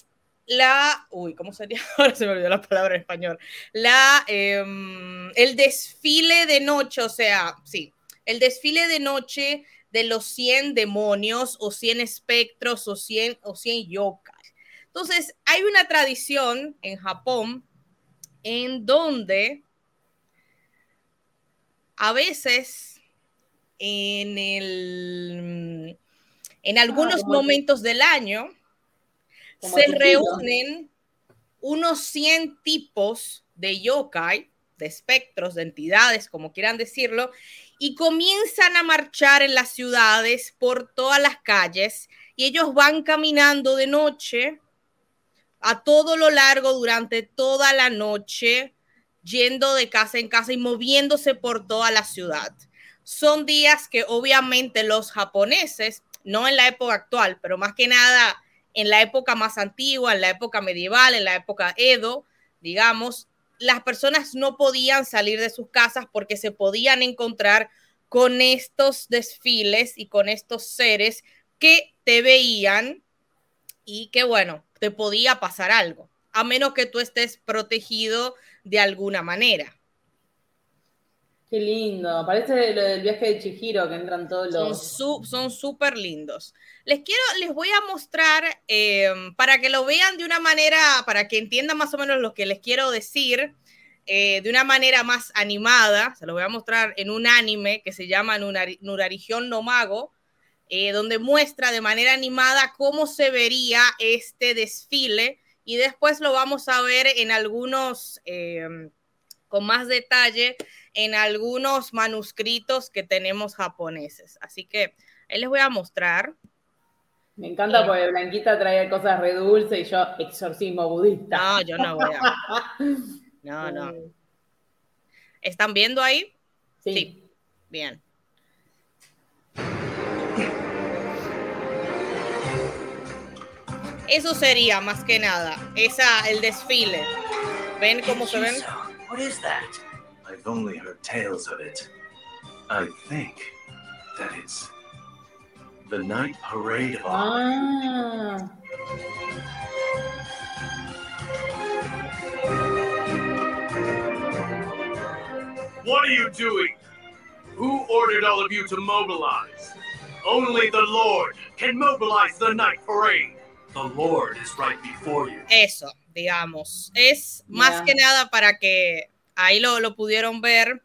la, uy, ¿cómo sería? *laughs* Ahora se me olvidó la palabra en español. La, eh, el desfile de noche, o sea, sí, el desfile de noche de los 100 demonios o 100 espectros o 100, o 100 yokai. Entonces, hay una tradición en Japón en donde a veces en, el, en algunos como- momentos del año se reúnen unos 100 tipos de yokai, de espectros, de entidades, como quieran decirlo, y comienzan a marchar en las ciudades por todas las calles y ellos van caminando de noche a todo lo largo durante toda la noche, yendo de casa en casa y moviéndose por toda la ciudad. Son días que obviamente los japoneses, no en la época actual, pero más que nada en la época más antigua, en la época medieval, en la época Edo, digamos, las personas no podían salir de sus casas porque se podían encontrar con estos desfiles y con estos seres que te veían y que, bueno, te podía pasar algo, a menos que tú estés protegido de alguna manera. Qué lindo. Parece lo del viaje de Chihiro que entran todos los. son súper lindos. Les quiero, les voy a mostrar eh, para que lo vean de una manera, para que entiendan más o menos lo que les quiero decir, eh, de una manera más animada. Se lo voy a mostrar en un anime que se llama Nurarigion no Mago, eh, donde muestra de manera animada cómo se vería este desfile y después lo vamos a ver en algunos, eh, con más detalle, en algunos manuscritos que tenemos japoneses. Así que ahí les voy a mostrar. Me encanta porque Blanquita trae cosas re dulces y yo exorcismo budista. No, yo no voy a. *laughs* No, no. ¿Están viendo ahí? Sí. Sí. Bien. Eso sería más que nada, esa, el desfile. ¿Ven cómo se ven? What is that? I've only heard tales of it. I think that it's the night parade of Ah, What are you doing? Who ordered all of you to mobilize? Only the Lord can mobilize the night parade. The Lord is right before you. Eso, digamos. Es más Ya. que nada para que ahí lo, lo pudieron ver.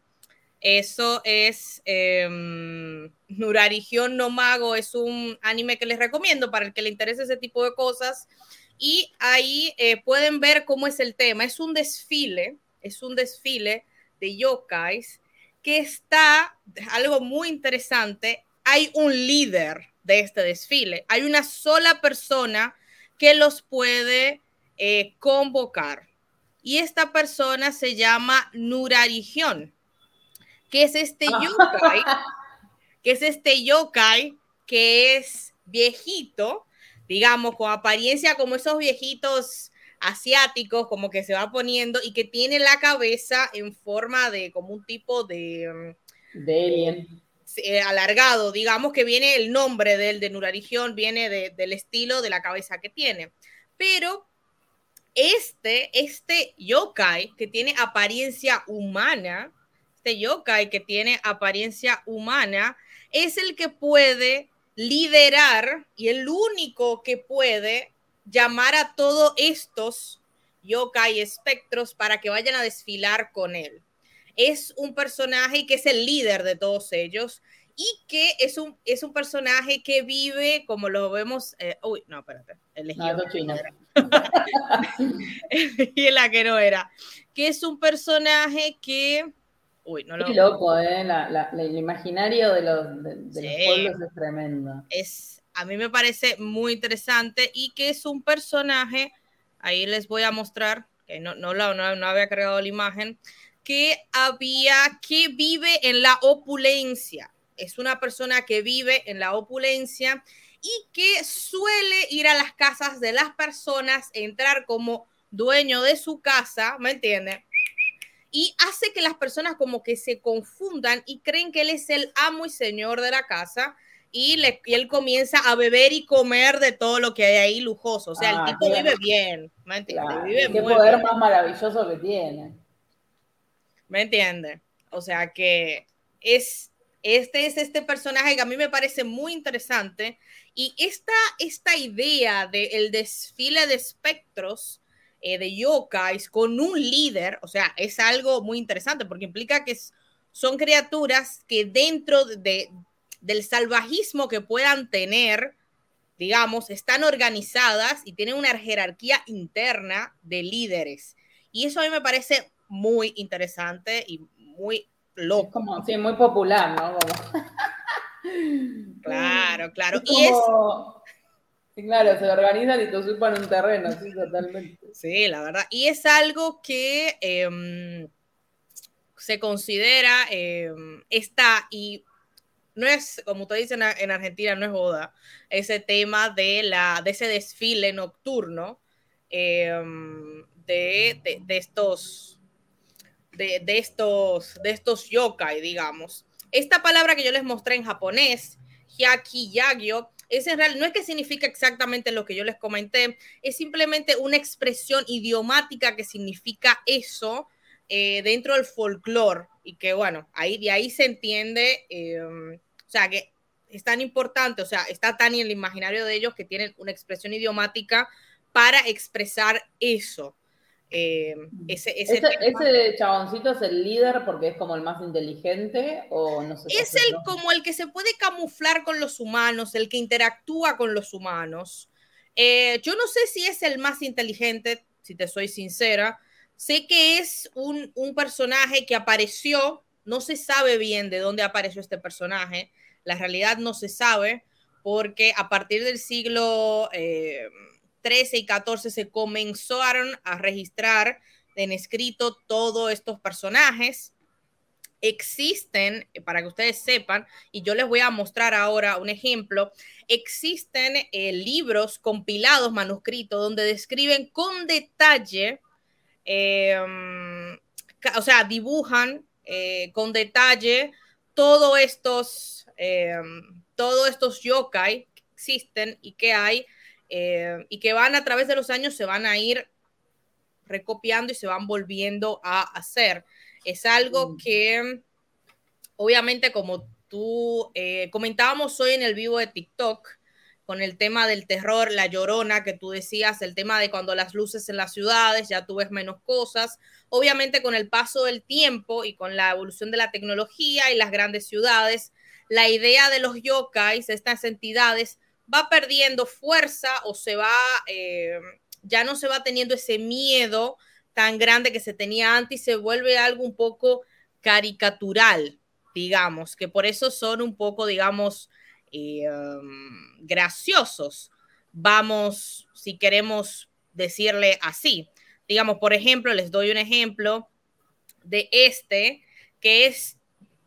Eso es em, Nurarigión no Mago, es un anime que les recomiendo para el que le interese ese tipo de cosas. Y ahí eh, pueden ver cómo es el tema. Es un desfile, es un desfile de yokais que está, algo muy interesante, hay un líder de este desfile. Hay una sola persona que los puede eh, convocar. Y esta persona se llama Nurarigión, que es este yokai, *laughs* que es este yokai que es viejito, digamos, con apariencia como esos viejitos asiáticos, como que se va poniendo y que tiene la cabeza en forma de como un tipo de mm, De Alien. eh, alargado, digamos que viene el nombre del de Nurarigión, viene de- del estilo de la cabeza que tiene. Pero este, este yokai que tiene apariencia humana, este yokai que tiene apariencia humana, es el que puede liderar y el único que puede llamar a todos estos yokai espectros para que vayan a desfilar con él. Es un personaje que es el líder de todos ellos y que es un, es un personaje que vive, como lo vemos, eh, uy, no, espérate, elegí No, *laughs* Elegí la que no era, que es un personaje que, uy, no lo, Qué loco, ¿eh? La- la- la- el imaginario de los, de, de los pueblos es tremendo. es, a mí me parece muy interesante y que es un personaje, ahí les voy a mostrar, que no, no, la- no, no había cargado la imagen, que había, que vive en la opulencia. Es una persona que vive en la opulencia y que suele ir a las casas de las personas, entrar como dueño de su casa, ¿me entiende? Y hace que las personas como que se confundan y creen que él es el amo y señor de la casa y, le- y él comienza a beber y comer de todo lo que hay ahí lujoso. O sea, Ah, el tipo qué- vive bien, ¿me entiende? Claro, Vive Qué muy poder bien. más maravilloso que tiene. ¿Me entiende? O sea que es, este es este personaje que a mí me parece muy interesante y esta, esta idea del desfile de espectros eh, de yokais con un líder, o sea, es algo muy interesante porque implica que son criaturas que dentro de, del salvajismo que puedan tener, digamos, están organizadas y tienen una jerarquía interna de líderes. Y eso a mí me parece muy interesante y muy loco. como, sí, muy popular, ¿no? *laughs* Claro, claro. Es Y es, claro, se organizan y te usurpan un terreno, sí, totalmente. sí, la verdad. Y es algo que em, se considera, em, está, y no es, como ustedes dicen en en Argentina, no es boda, ese tema de, la, de ese desfile nocturno em, de, de- de estos, de, estos, de estos yokai, digamos. Esta palabra que yo les mostré en japonés, hyaki yagyo, es en real, no es que significa exactamente lo que yo les comenté, es simplemente una expresión idiomática que significa eso eh, dentro del folclore y que bueno, ahí de ahí se entiende, eh, o sea, que es tan importante, o sea, está tan en el imaginario de ellos que tienen una expresión idiomática para expresar eso. Eh, ese, ese ¿Ese, chaboncito es el líder porque es como el más inteligente o no sé? si es el como el que se puede camuflar con los humanos, el que interactúa con los humanos. Eh, yo no sé si es el más inteligente, si te soy sincera. Sé que es un, un personaje que apareció, no se sabe bien de dónde apareció este personaje. La realidad no se sabe porque a partir del siglo eh, 13 y 14 se comenzaron a registrar en escrito todos estos personajes. Existen, eh, para que ustedes sepan, y yo les voy a mostrar ahora un ejemplo, existen eh, libros compilados, manuscritos, donde describen con detalle, ca- o sea, dibujan eh, con detalle todos estos, eh, todos estos yokai que existen y que hay, eh, y que van a través de los años, se van a ir recopiando y se van volviendo a hacer. Es algo Mm. que, obviamente, como tú eh, comentábamos hoy en el vivo de TikTok con el tema del terror, la llorona que tú decías, el tema de cuando las luces en las ciudades, ya tú ves menos cosas. Obviamente con el paso del tiempo y con la evolución de la tecnología y las grandes ciudades, la idea de los yokais, estas entidades, va perdiendo fuerza o se va, eh, ya no se va teniendo ese miedo tan grande que se tenía antes y se vuelve algo un poco caricatural, digamos, que por eso son un poco, digamos, eh, graciosos, vamos, si queremos decirle así. Digamos, por ejemplo, les doy un ejemplo de este, que es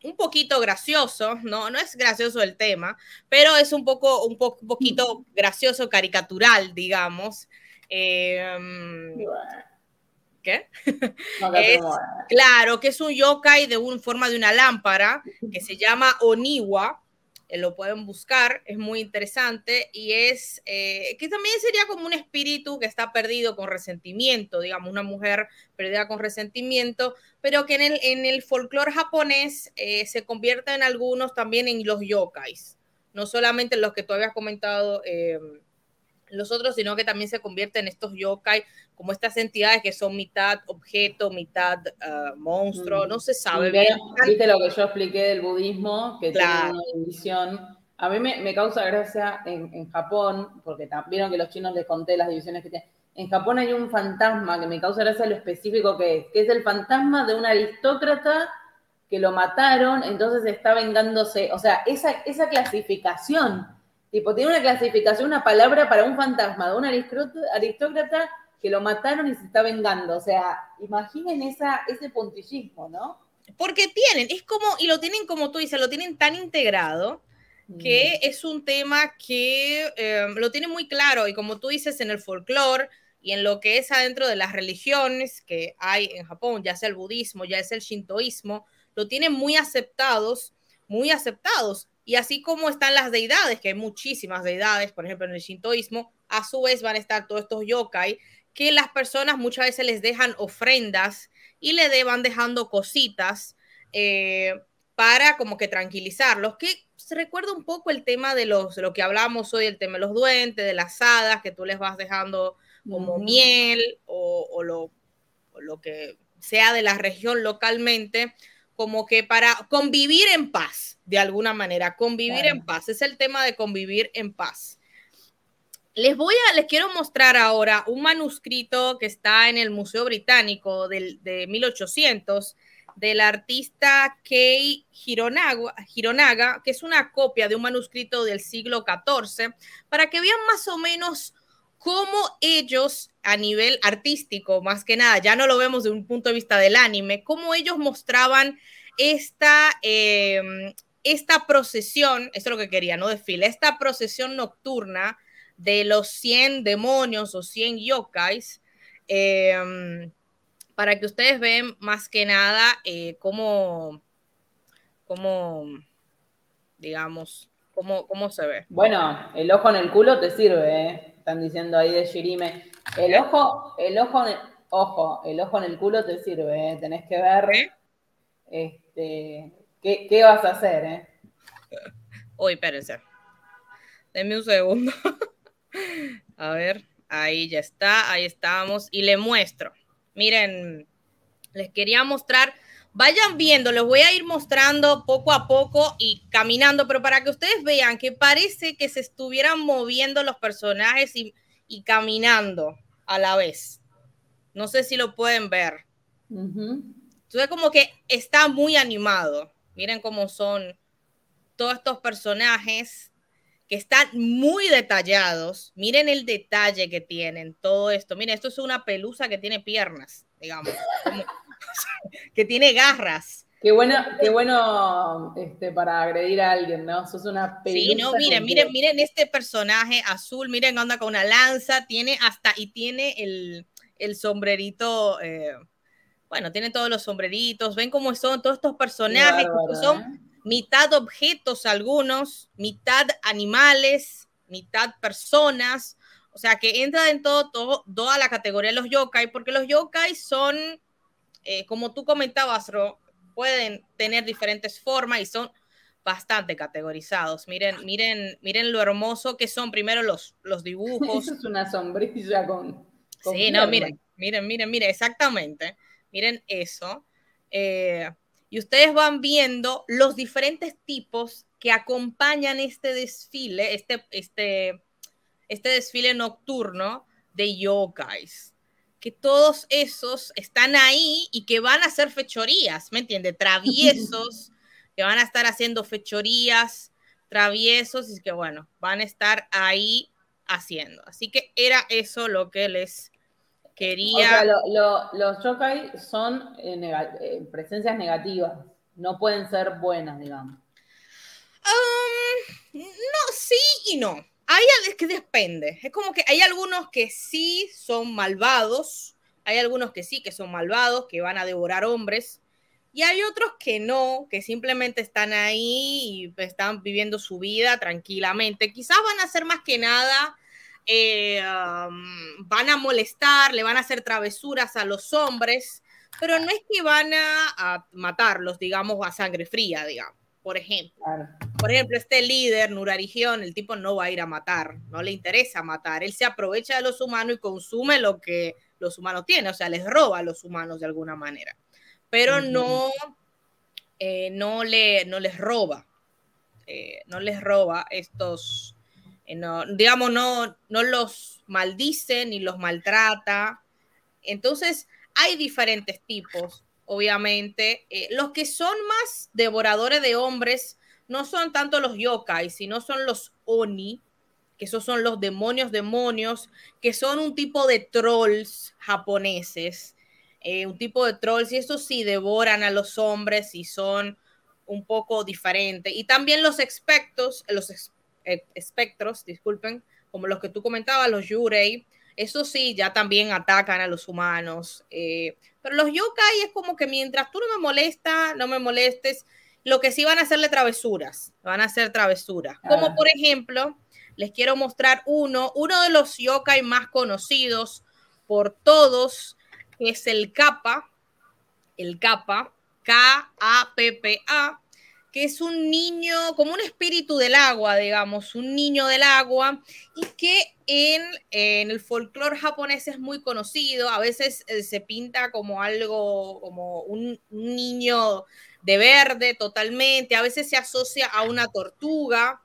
un poquito gracioso, no, no es gracioso el tema, pero es un poco, un, poquito gracioso, caricatural, digamos. Eh, um, ¿Qué? claro, que es un yokai de un, forma de una lámpara que se llama Oniwa lo pueden buscar, es muy interesante y es eh, que también sería como un espíritu que está perdido con resentimiento, digamos, una mujer perdida con resentimiento, pero que en el, en el folclore japonés eh, se convierte en algunos también en los yokais, no solamente en los que tú habías comentado los otros, sino que también se convierte en estos yokai, como estas entidades que son mitad objeto, mitad uh, monstruo, mm. no se sabe bien. Viste lo que yo expliqué del budismo, que tiene una división. A mí me, causa gracia en, Japón, porque vieron que los chinos les conté las divisiones que tienen. En Japón hay un fantasma que me causa gracia lo específico que es, que es el fantasma de un aristócrata que lo mataron, entonces está vengándose. O sea, esa, esa clasificación Tipo, tiene una clasificación, una palabra para un fantasma de un aristócrata que lo mataron y se está vengando. O sea, imaginen esa, ese puntillismo, ¿no? Porque tienen, es como, y lo tienen como tú dices, lo tienen tan integrado que mm. es un tema que em, lo tienen muy claro y como tú dices en el folclore y en lo que es adentro de las religiones que hay en Japón, ya sea el budismo, ya sea el shintoísmo, lo tienen muy aceptados, muy aceptados. Y así como están las deidades, que hay muchísimas deidades, por ejemplo, en el shintoísmo, a su vez van a estar todos estos yokai, que las personas muchas veces les dejan ofrendas y le van dejando cositas eh, para como que tranquilizarlos, que se recuerda un poco el tema de los, lo que hablamos hoy, el tema de los duendes, de las hadas, que tú les vas dejando como miel o, lo, o lo que sea de la región localmente, como que para convivir en paz, de alguna manera, convivir en paz. Es el tema de convivir en paz. Les voy a, les quiero mostrar ahora un manuscrito que está en el Museo Británico del, de 1800 del artista Kei Hironaga, que es una copia de un manuscrito del siglo XIV, para que vean más o menos cómo ellos a nivel artístico, más que nada, ya no lo vemos de un punto de vista del anime, cómo ellos mostraban esta, em, esta procesión, esto es lo que quería, no desfile, esta procesión nocturna de los 100 demonios o 100 yokais, em, para que ustedes vean más que nada eh, cómo, cómo, digamos, cómo, cómo se ve. Bueno, el ojo en el culo te sirve, ¿eh? están diciendo ahí de Shirime. El ojo, el ojo, ojo, el ojo en el culo te sirve, ¿eh? tenés que ver este, ¿qué, vas a hacer, eh. Uy, espérense. Denme un segundo. *laughs* a ver, ahí ya está, ahí estamos. Y le muestro. Miren, les quería mostrar vayan viendo, les voy a ir mostrando poco a poco y caminando, pero para que ustedes vean que parece que se estuvieran moviendo los personajes y, caminando a la vez. No sé si lo pueden ver. Entonces como que está muy animado. Miren cómo son todos estos personajes que están muy detallados. Miren el detalle que tienen, todo esto. Miren, esto es una pelusa que tiene piernas, digamos. *laughs* que tiene garras. Qué bueno, qué bueno este, para agredir a alguien, ¿no? Sos una Sí, no, miren, miren, miren este personaje azul, miren, anda con una lanza, tiene hasta, y tiene el, sombrerito, eh, bueno, tiene todos los sombreritos, ven cómo son todos estos personajes, son ¿eh? Mitad objetos algunos, mitad animales, mitad personas, o sea que entra en todo, todo, toda la categoría de los yokai, porque los yokai son eh, como tú comentabas, Ro, pueden tener diferentes formas y son bastante categorizados. Miren, miren, miren lo hermoso que son primero los, los dibujos. *laughs* Eso es una sombrilla con. con Sí, no, miren, miren, miren, miren, exactamente. Miren eso. Eh, y ustedes van viendo los diferentes tipos que acompañan este desfile, este, este, este desfile nocturno de yokais. Que todos esos están ahí y que van a hacer fechorías, ¿me entiende? Traviesos, que van a estar haciendo fechorías, traviesos, y que bueno, van a estar ahí haciendo. Así que era eso lo que les O quería. sea, lo- lo- los yokai son eh, nega- eh, presencias negativas. No pueden ser buenas, digamos. Um, no, sí y no. Hay es que depende. Es como que hay algunos que sí son malvados, hay algunos que sí que son malvados, que van a devorar hombres, y hay otros que no, que simplemente están ahí y están viviendo su vida tranquilamente. Quizás van a hacer más que nada, eh, um, van a molestar, le van a hacer travesuras a los hombres, pero no es que van a, a matarlos, digamos, a sangre fría, digamos, por ejemplo. Claro. Por ejemplo, este líder, Nurarigión, el tipo no va a ir a matar, no le interesa matar. Él se aprovecha de los humanos y consume lo que los humanos tienen, o sea, les roba a los humanos de alguna manera. Pero no, eh, no, le, no les roba, eh, no les roba estos, no, digamos, no, no los maldice ni los maltrata. Entonces, hay diferentes tipos, obviamente. Eh, los que son más devoradores de hombres no son tanto los yokai, sino son los oni, que esos son los demonios demonios, que son un tipo de trolls japoneses, eh, un tipo de trolls, y estos sí devoran a los hombres y son un poco diferentes. Y también los espectros, los ex- eh, espectros, disculpen, como los que tú comentabas, los yurei, eso sí, ya también atacan a los humanos. eh, pero los yokai es como que mientras tú no me molestas, no me molestes, lo que sí van a hacerle travesuras, van a hacer travesuras. Como Ah. por ejemplo, les quiero mostrar uno, uno de los yokai más conocidos por todos, que es el Kappa, el Kappa, K-A-P-P-A, que es un niño, como un espíritu del agua, digamos, un niño del agua, y que en, el folclore japonés es muy conocido, a veces eh, se pinta como algo, como un, un niño de verde totalmente, a veces se asocia a una tortuga,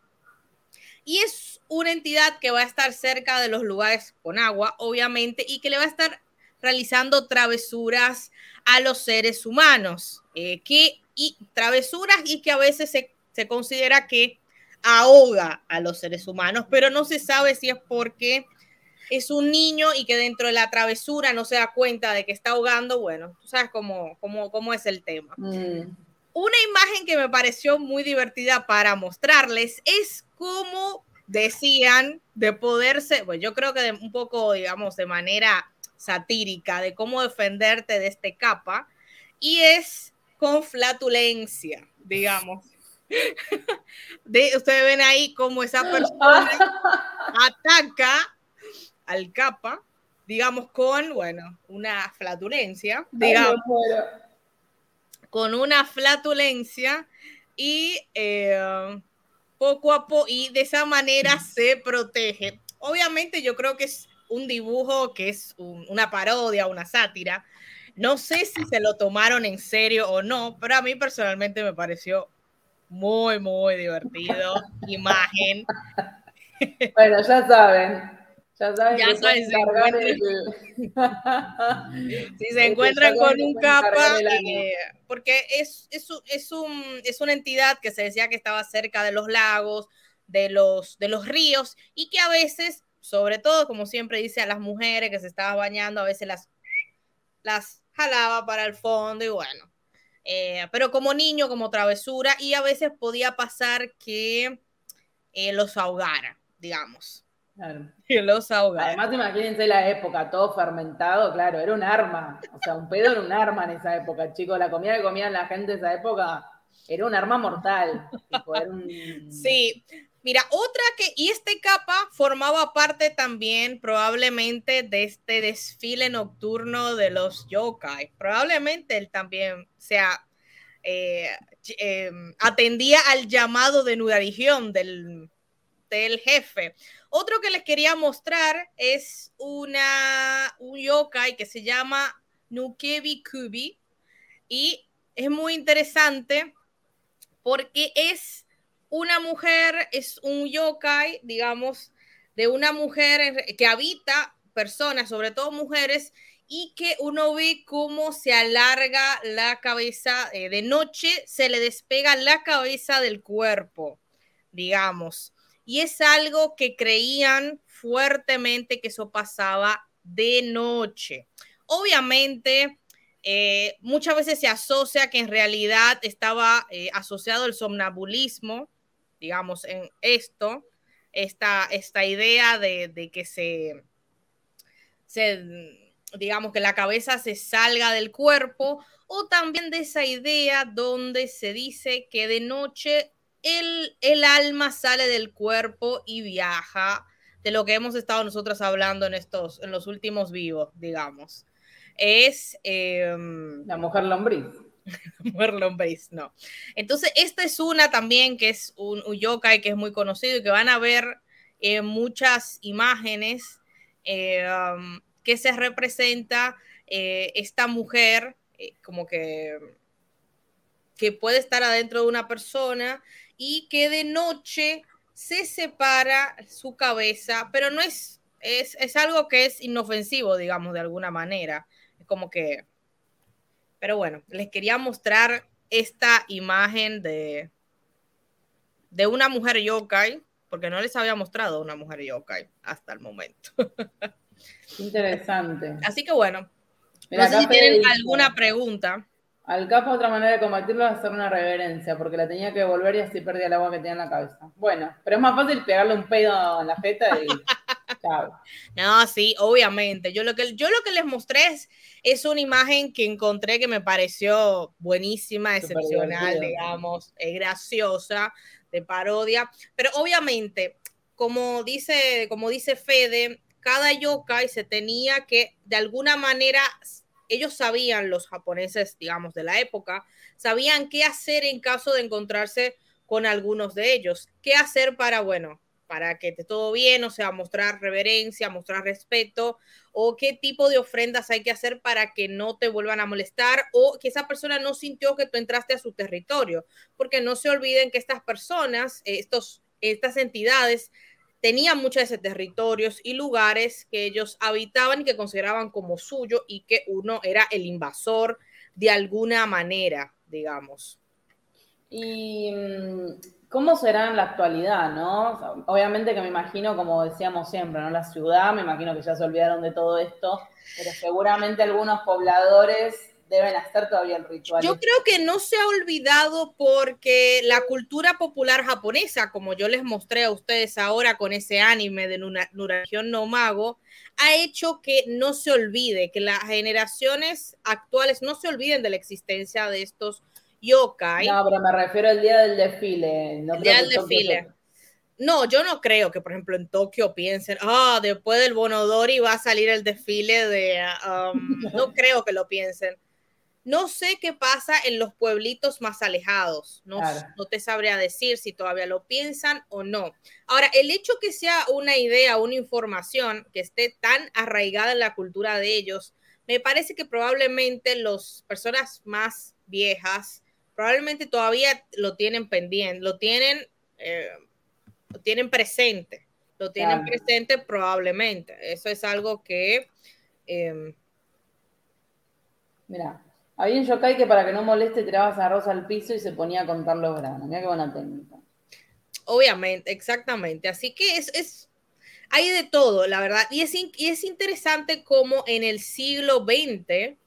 y es una entidad que va a estar cerca de los lugares con agua, obviamente, y que le va a estar realizando travesuras a los seres humanos, eh, que, y travesuras y que a veces se, se considera que ahoga a los seres humanos, pero no se sabe si es porque es un niño y que dentro de la travesura no se da cuenta de que está ahogando, bueno, tú sabes cómo, cómo, cómo es el tema. Mm. Una imagen que me pareció muy divertida para mostrarles es cómo decían de poderse, pues yo creo que de un poco, digamos, de manera satírica, de cómo defenderte de este capa, y es con flatulencia, digamos. *laughs* De, ustedes ven ahí cómo esa persona *laughs* ataca al capa, digamos, con, bueno, una flatulencia, digamos con una flatulencia y eh, poco a poco, y de esa manera se protege. Obviamente yo creo que es un dibujo que es un- una parodia, una sátira. No sé si se lo tomaron en serio o no, pero a mí personalmente me pareció muy, muy divertido. Imagen. *laughs* Bueno, ya saben. Ya saben Ya saben, cargar encuentran- el- Si *laughs* se encuentran con un capa, eh, porque es, es, es, un, es una entidad que se decía que estaba cerca de los lagos, de los, de los ríos, y que a veces, sobre todo, como siempre dice a las mujeres que se estaban bañando, a veces las, las jalaba para el fondo y bueno. Eh, pero como niño, como travesura, y a veces podía pasar que eh, los ahogara, digamos. Claro. *laughs* Que los ahogara. Además, imagínense la época, todo fermentado, claro, era un arma. O sea, un pedo era un arma en esa época, chicos. La comida que comían la gente en esa época era un arma mortal. tipo, era un- Sí, mira, otra que, y este capa formaba parte también probablemente de este desfile nocturno de los yokai. Probablemente él también sea eh, eh, atendía al llamado de Nudarigión del, del jefe. Otro que les quería mostrar es una, un yokai que se llama Nukebi Kubi y es muy interesante porque es una mujer, es un yokai, digamos, de una mujer que habita personas, sobre todo mujeres, y que uno ve cómo se alarga la cabeza eh, de noche, se le despega la cabeza del cuerpo, digamos. Y es algo que creían fuertemente que eso pasaba de noche. Obviamente, eh, muchas veces se asocia que en realidad estaba eh, asociado el somnambulismo, digamos, en esto, esta, esta idea de, que se, se, digamos, que la cabeza se salga del cuerpo, o también de esa idea donde se dice que de noche el, el alma sale del cuerpo y viaja, de lo que hemos estado nosotros hablando en estos, en los últimos vivos, digamos. Es em, la mujer lombriz. *laughs* mujer lombriz, no. Entonces, esta es una también que es un, un que es muy conocido y que van a ver eh, muchas imágenes eh, um, que se representa eh, esta mujer como que, que puede estar adentro de una persona y que de noche se separa su cabeza, pero no es, es, es algo que es inofensivo, digamos, de alguna manera. Es como que pero bueno, les quería mostrar esta imagen de, de una mujer yokai, porque no les había mostrado una mujer yokai hasta el momento. *laughs* Interesante. Así que bueno, no sé si tienen alguna pregunta. Al capo otra manera de combatirlo es hacer una reverencia, porque la tenía que devolver y así perdía el agua que tenía en la cabeza. Bueno, pero es más fácil pegarle un pedo en la jeta y *laughs* No, sí, obviamente. Yo lo que, yo lo que les mostré es, una imagen que encontré que me pareció buenísima, excepcional, digamos, es graciosa, de parodia. Pero obviamente, como dice, como dice Fede, cada yokai se tenía que, de alguna manera, ellos sabían, los japoneses, digamos, de la época, sabían qué hacer en caso de encontrarse con algunos de ellos. ¿Qué hacer para, bueno, para que esté todo bien, o sea, mostrar reverencia, mostrar respeto, o qué tipo de ofrendas hay que hacer para que no te vuelvan a molestar o que esa persona no sintió que tú entraste a su territorio, porque no se olviden que estas personas, estos, estas entidades, tenían muchos de esos territorios y lugares que ellos habitaban y que consideraban como suyo y que uno era el invasor de alguna manera, digamos. Y mm, ¿Cómo será en la actualidad, no? obviamente que me imagino, como decíamos siempre, ¿no? La ciudad, me imagino que ya se olvidaron de todo esto, pero seguramente algunos pobladores deben hacer todavía el ritual. Yo creo que no se ha olvidado porque la cultura popular japonesa, como yo les mostré a ustedes ahora con ese anime de Nuragión no Mago, ha hecho que no se olvide, que las generaciones actuales no se olviden de la existencia de estos yokai. No, pero me refiero al día del desfile. el día del desfile. No, yo no creo que, por ejemplo, en Tokio piensen, ah, después del Bonodori va a salir el desfile de... Um, no *laughs* creo que lo piensen. No sé qué pasa en los pueblitos más alejados. No, no te sabría decir si todavía lo piensan o no. Ahora, el hecho que sea una idea, una información que esté tan arraigada en la cultura de ellos, me parece que probablemente las personas más viejas probablemente todavía lo tienen pendiente, lo tienen, eh, lo tienen presente, lo tienen presente probablemente. Eso es algo que... Em, Mira, había un yokai que para que no moleste tirabas arroz al piso y se ponía a contar los granos. Mira qué buena técnica. Obviamente, exactamente. Así que es, es hay de todo, la verdad. Y es, y es interesante cómo en el siglo XX,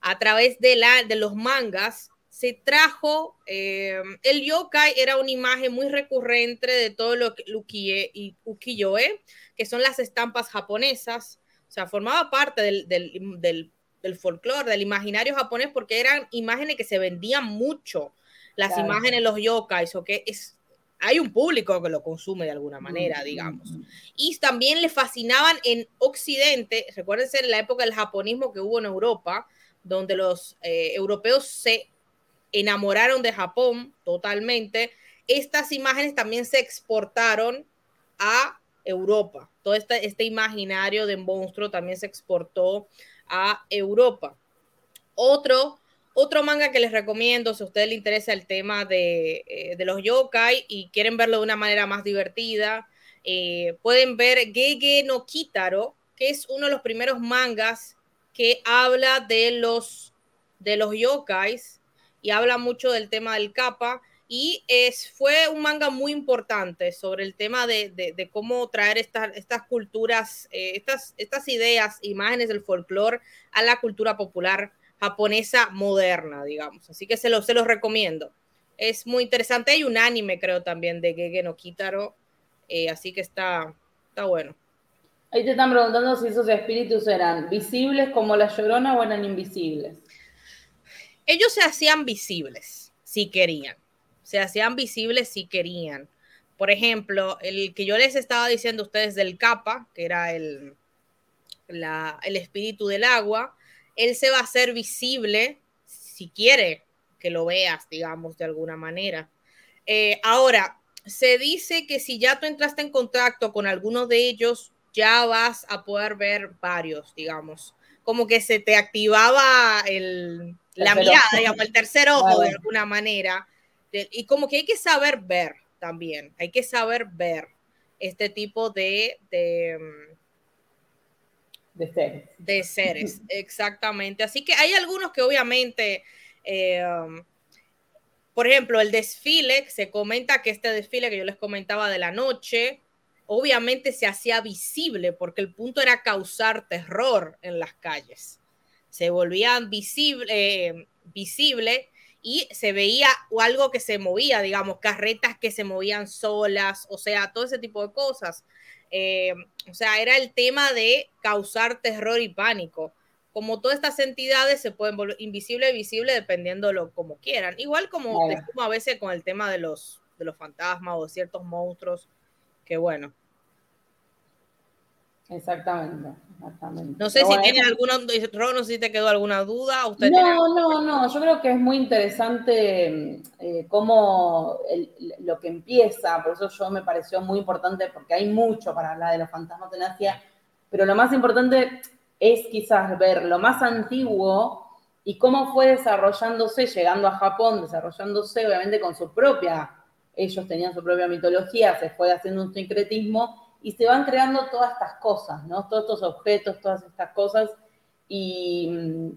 a través de, la, de los mangas, se trajo, eh, el yokai era una imagen muy recurrente de todo lo que que son las estampas japonesas, o sea, formaba parte del, del, folclore, del imaginario japonés, porque eran imágenes que se vendían mucho, las imágenes, los yokais, o que es, hay un público que lo consume de alguna manera, digamos. Y también le fascinaban en Occidente, recuérdense en la época del japonismo que hubo en Europa, donde los eh, europeos se enamoraron de Japón totalmente. Estas imágenes también se exportaron a Europa. Todo este, este imaginario de monstruo también se exportó a Europa. Otro, otro manga que les recomiendo, si a ustedes les interesa el tema de, eh, de los yokai y quieren verlo de una manera más divertida, eh, pueden ver Gege no Kitaro, que es uno de los primeros mangas que habla de los, de los yokais y habla mucho del tema del kappa. Y es, fue un manga muy importante sobre el tema de, de, cómo traer estas, estas culturas, eh, estas, estas ideas, imágenes del folclore a la cultura popular japonesa moderna, digamos. Así que se los, se los recomiendo. Es muy interesante. Hay un anime, creo, también de Gege no Kitaro. Eh, así que está, está bueno. Ahí te están preguntando si esos espíritus eran visibles como la llorona o eran invisibles. Ellos se hacían visibles si querían. Se hacían visibles si querían. Por ejemplo, el que yo les estaba diciendo a ustedes del capa, que era el, el espíritu del agua, él se va a hacer visible si quiere que lo veas, digamos, de alguna manera. Eh, ahora, se dice que si ya tú entraste en contacto con alguno de ellos, ya vas a poder ver varios, digamos. Como que se te activaba el, la mirada, digamos, el tercer ojo de alguna manera. Y como que hay que saber ver también, hay que saber ver este tipo de, de, de seres. De seres, *laughs* exactamente. Así que hay algunos que obviamente eh, por ejemplo, el desfile, se comenta que este desfile que yo les comentaba de la noche, obviamente se hacía visible porque el punto era causar terror en las calles. Se volvían visible, eh, visible y se veía algo que se movía, digamos, carretas que se movían solas, o sea, todo ese tipo de cosas. Eh, o sea, era el tema de causar terror y pánico como todas estas entidades se pueden volver invisible y visible dependiendo lo como quieran. Igual como, a veces con el tema de los, de los fantasmas o ciertos monstruos, que bueno. Exactamente, No sé si tiene alguna, no sé si te quedó alguna duda. ¿Usted no, no, no, yo creo que es muy interesante eh, cómo lo que empieza, por eso yo me pareció muy importante, porque hay mucho para hablar de los fantasmas en Asia, pero lo más importante es quizás ver lo más antiguo y cómo fue desarrollándose, llegando a Japón, desarrollándose obviamente con su propia, ellos tenían su propia mitología, se fue haciendo un sincretismo y se van creando todas estas cosas, ¿no? Todos estos objetos, todas estas cosas y,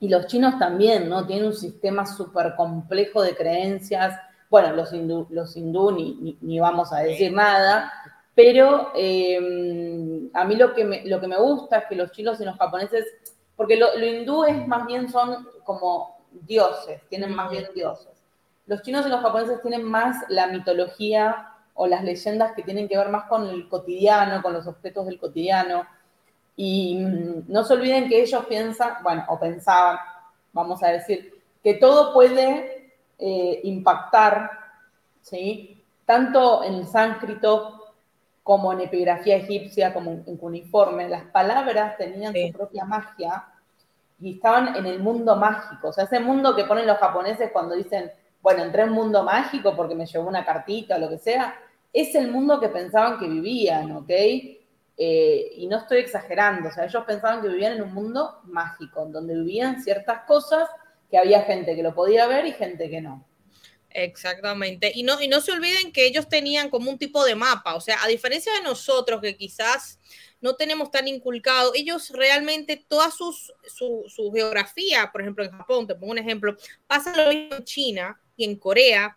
los chinos también, ¿no? Tienen un sistema súper complejo de creencias. Bueno, los hindú, los hindú ni, ni vamos a decir nada, pero em, a mí lo que, me, lo que me gusta es que los chinos y los japoneses, porque lo, lo hindú es más bien son como dioses, tienen más bien dioses. Los chinos y los japoneses tienen más la mitología o las leyendas que tienen que ver más con el cotidiano, con los objetos del cotidiano. Y mm, no se olviden que ellos piensan, bueno, o pensaban, vamos a decir, que todo puede eh, impactar, ¿sí? Tanto en el sánscrito como en epigrafía egipcia, como en cuneiforme, las palabras tenían su propia magia y estaban en el mundo mágico. O sea, ese mundo que ponen los japoneses cuando dicen, bueno, entré en un mundo mágico porque me llevó una cartita o lo que sea, es el mundo que pensaban que vivían, ¿ok? Eh, y no estoy exagerando, o sea, ellos pensaban que vivían en un mundo mágico, donde vivían ciertas cosas que había gente que lo podía ver y gente que no. Exactamente. Y no, y no se olviden que ellos tenían como un tipo de mapa, o sea, a diferencia de nosotros que quizás no tenemos tan inculcado, ellos realmente toda sus, su, su, geografía, por ejemplo en Japón, te pongo un ejemplo, pasa lo mismo en China y en Corea,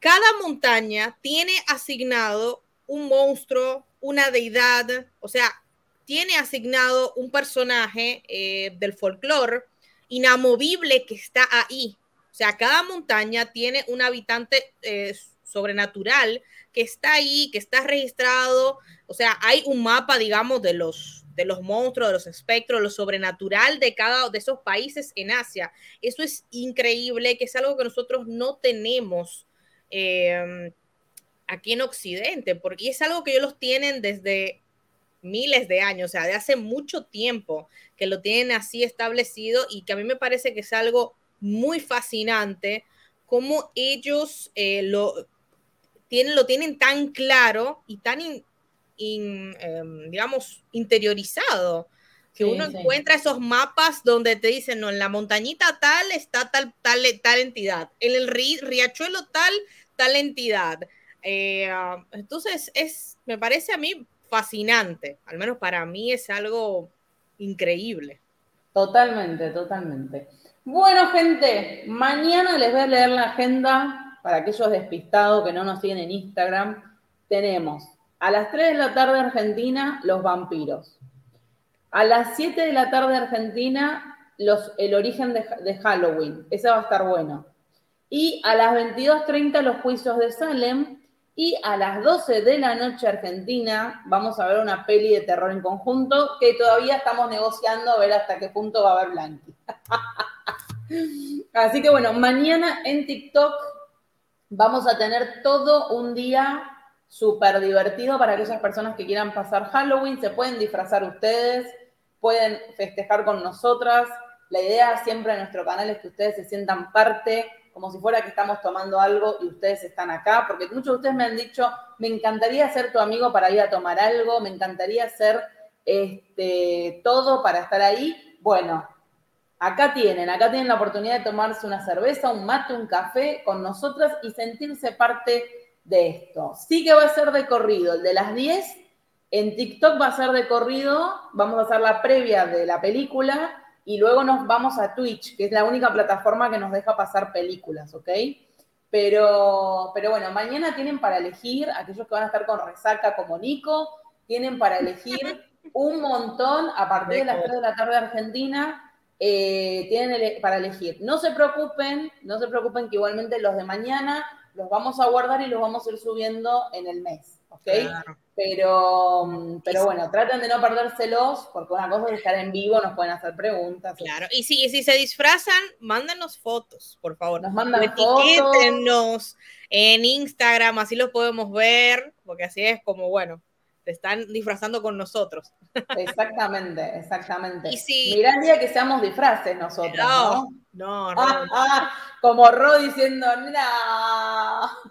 cada montaña tiene asignado un monstruo, una deidad, o sea, tiene asignado un personaje eh, del folclore inamovible que está ahí. O sea, cada montaña tiene un habitante eh, sobrenatural que está ahí, que está registrado. O sea, hay un mapa, digamos, de los, de los monstruos, de los espectros, lo sobrenatural de cada de esos países en Asia. Eso es increíble, que es algo que nosotros no tenemos em, aquí en Occidente, porque es algo que ellos los tienen desde miles de años, o sea, de hace mucho tiempo que lo tienen así establecido y que a mí me parece que es algo muy fascinante cómo ellos eh, lo, tienen, lo tienen tan claro y tan, em, digamos, interiorizado que uno encuentra esos mapas donde te dicen, no, en la montañita tal está tal, tal, tal entidad, en el riachuelo tal, tal entidad. Eh, ah, entonces, es, me parece a mí fascinante, al menos para mí es algo increíble. Totalmente, totalmente. Bueno, gente, mañana les voy a leer la agenda para aquellos despistados que no nos siguen en Instagram. Tenemos a las 3 de la tarde Argentina, los vampiros. A las 7 de la tarde Argentina, los, el origen de, de Halloween. Ese va a estar bueno. Y a las 22.30 los juicios de Salem. Y a las 12 de la noche Argentina vamos a ver una peli de terror en conjunto que todavía estamos negociando a ver hasta qué punto va a haber Blanqui. *laughs* Así que bueno, mañana en TikTok vamos a tener todo un día súper divertido para aquellas personas que quieran pasar Halloween. Se pueden disfrazar ustedes, pueden festejar con nosotras. La idea siempre en nuestro canal es que ustedes se sientan parte como si fuera que estamos tomando algo y ustedes están acá, porque muchos de ustedes me han dicho, me encantaría ser tu amigo para ir a tomar algo, me encantaría hacer este, todo para estar ahí. Bueno, acá tienen, acá tienen la oportunidad de tomarse una cerveza, un mate, un café con nosotras y sentirse parte de esto. Sí que va a ser de corrido, el de las 10, en TikTok va a ser de corrido, vamos a hacer la previa de la película y luego nos vamos a Twitch, que es la única plataforma que nos deja pasar películas, ¿ok? Pero, pero bueno, mañana tienen para elegir, aquellos que van a estar con resaca como Nico, tienen para elegir un montón a partir de las 3 de la tarde Argentina, eh, tienen para elegir. No se preocupen, no se preocupen que igualmente los de mañana los vamos a guardar y los vamos a ir subiendo en el mes, ¿ok? Pero, pero bueno, traten de no perdérselos, porque una cosa es estar en vivo, nos pueden hacer preguntas. Claro, y si, si se disfrazan, mándenos fotos, por favor. Nos mandan Etiquétenos en Instagram, así los podemos ver, porque así es como, bueno, te están disfrazando con nosotros. Exactamente, exactamente. Y si... Mirá el día que seamos disfraces nosotros, ¿no? No, no. Ah, ah, como Ro diciendo, no.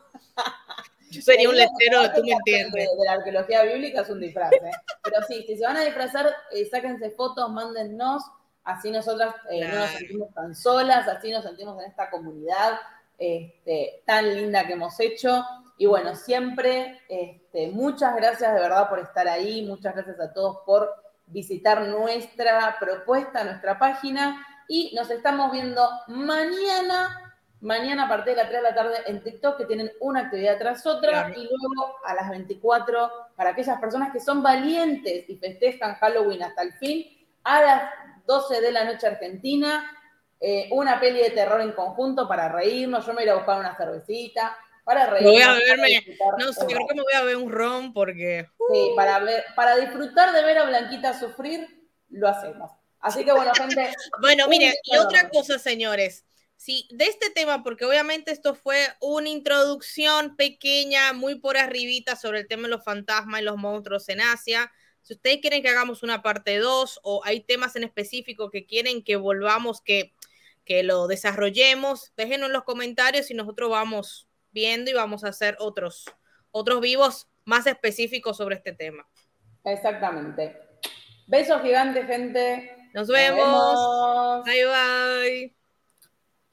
Yo sería un letrero, tú me entiendes. De, la arqueología bíblica es un disfraz, ¿eh? Pero sí, si se van a disfrazar, eh, sáquense fotos, mándennos, así nosotras eh, no nos sentimos tan solas, así nos sentimos en esta comunidad este, tan linda que hemos hecho. Y bueno, siempre, este, muchas gracias de verdad por estar ahí, muchas gracias a todos por visitar nuestra propuesta, nuestra página, y nos estamos viendo mañana mañana a partir de las 3 de la tarde en TikTok, que tienen una actividad tras otra, y luego a las 24, para aquellas personas que son valientes y festejan Halloween hasta el fin, a las 12 de la noche argentina, eh, una peli de terror en conjunto para reírnos, yo me voy a buscar una cervecita, para reírnos. Voy a beberme, no sé, creo que me voy a beber un ron porque... Sí, para, ver, para disfrutar de ver a Blanquita sufrir, lo hacemos. Así que bueno, gente. *laughs* bueno, mire, y otra cosa, señores Sí, de este tema, porque obviamente esto fue una introducción pequeña, muy por arribita sobre el tema de los fantasmas y los monstruos en Asia. Si ustedes quieren que hagamos una parte 2 o hay temas en específico que quieren que volvamos, que, que lo desarrollemos, déjenos en los comentarios y nosotros vamos viendo y vamos a hacer otros, otros vivos más específicos sobre este tema. Exactamente. Besos gigantes, gente. Nos vemos. Bye bye.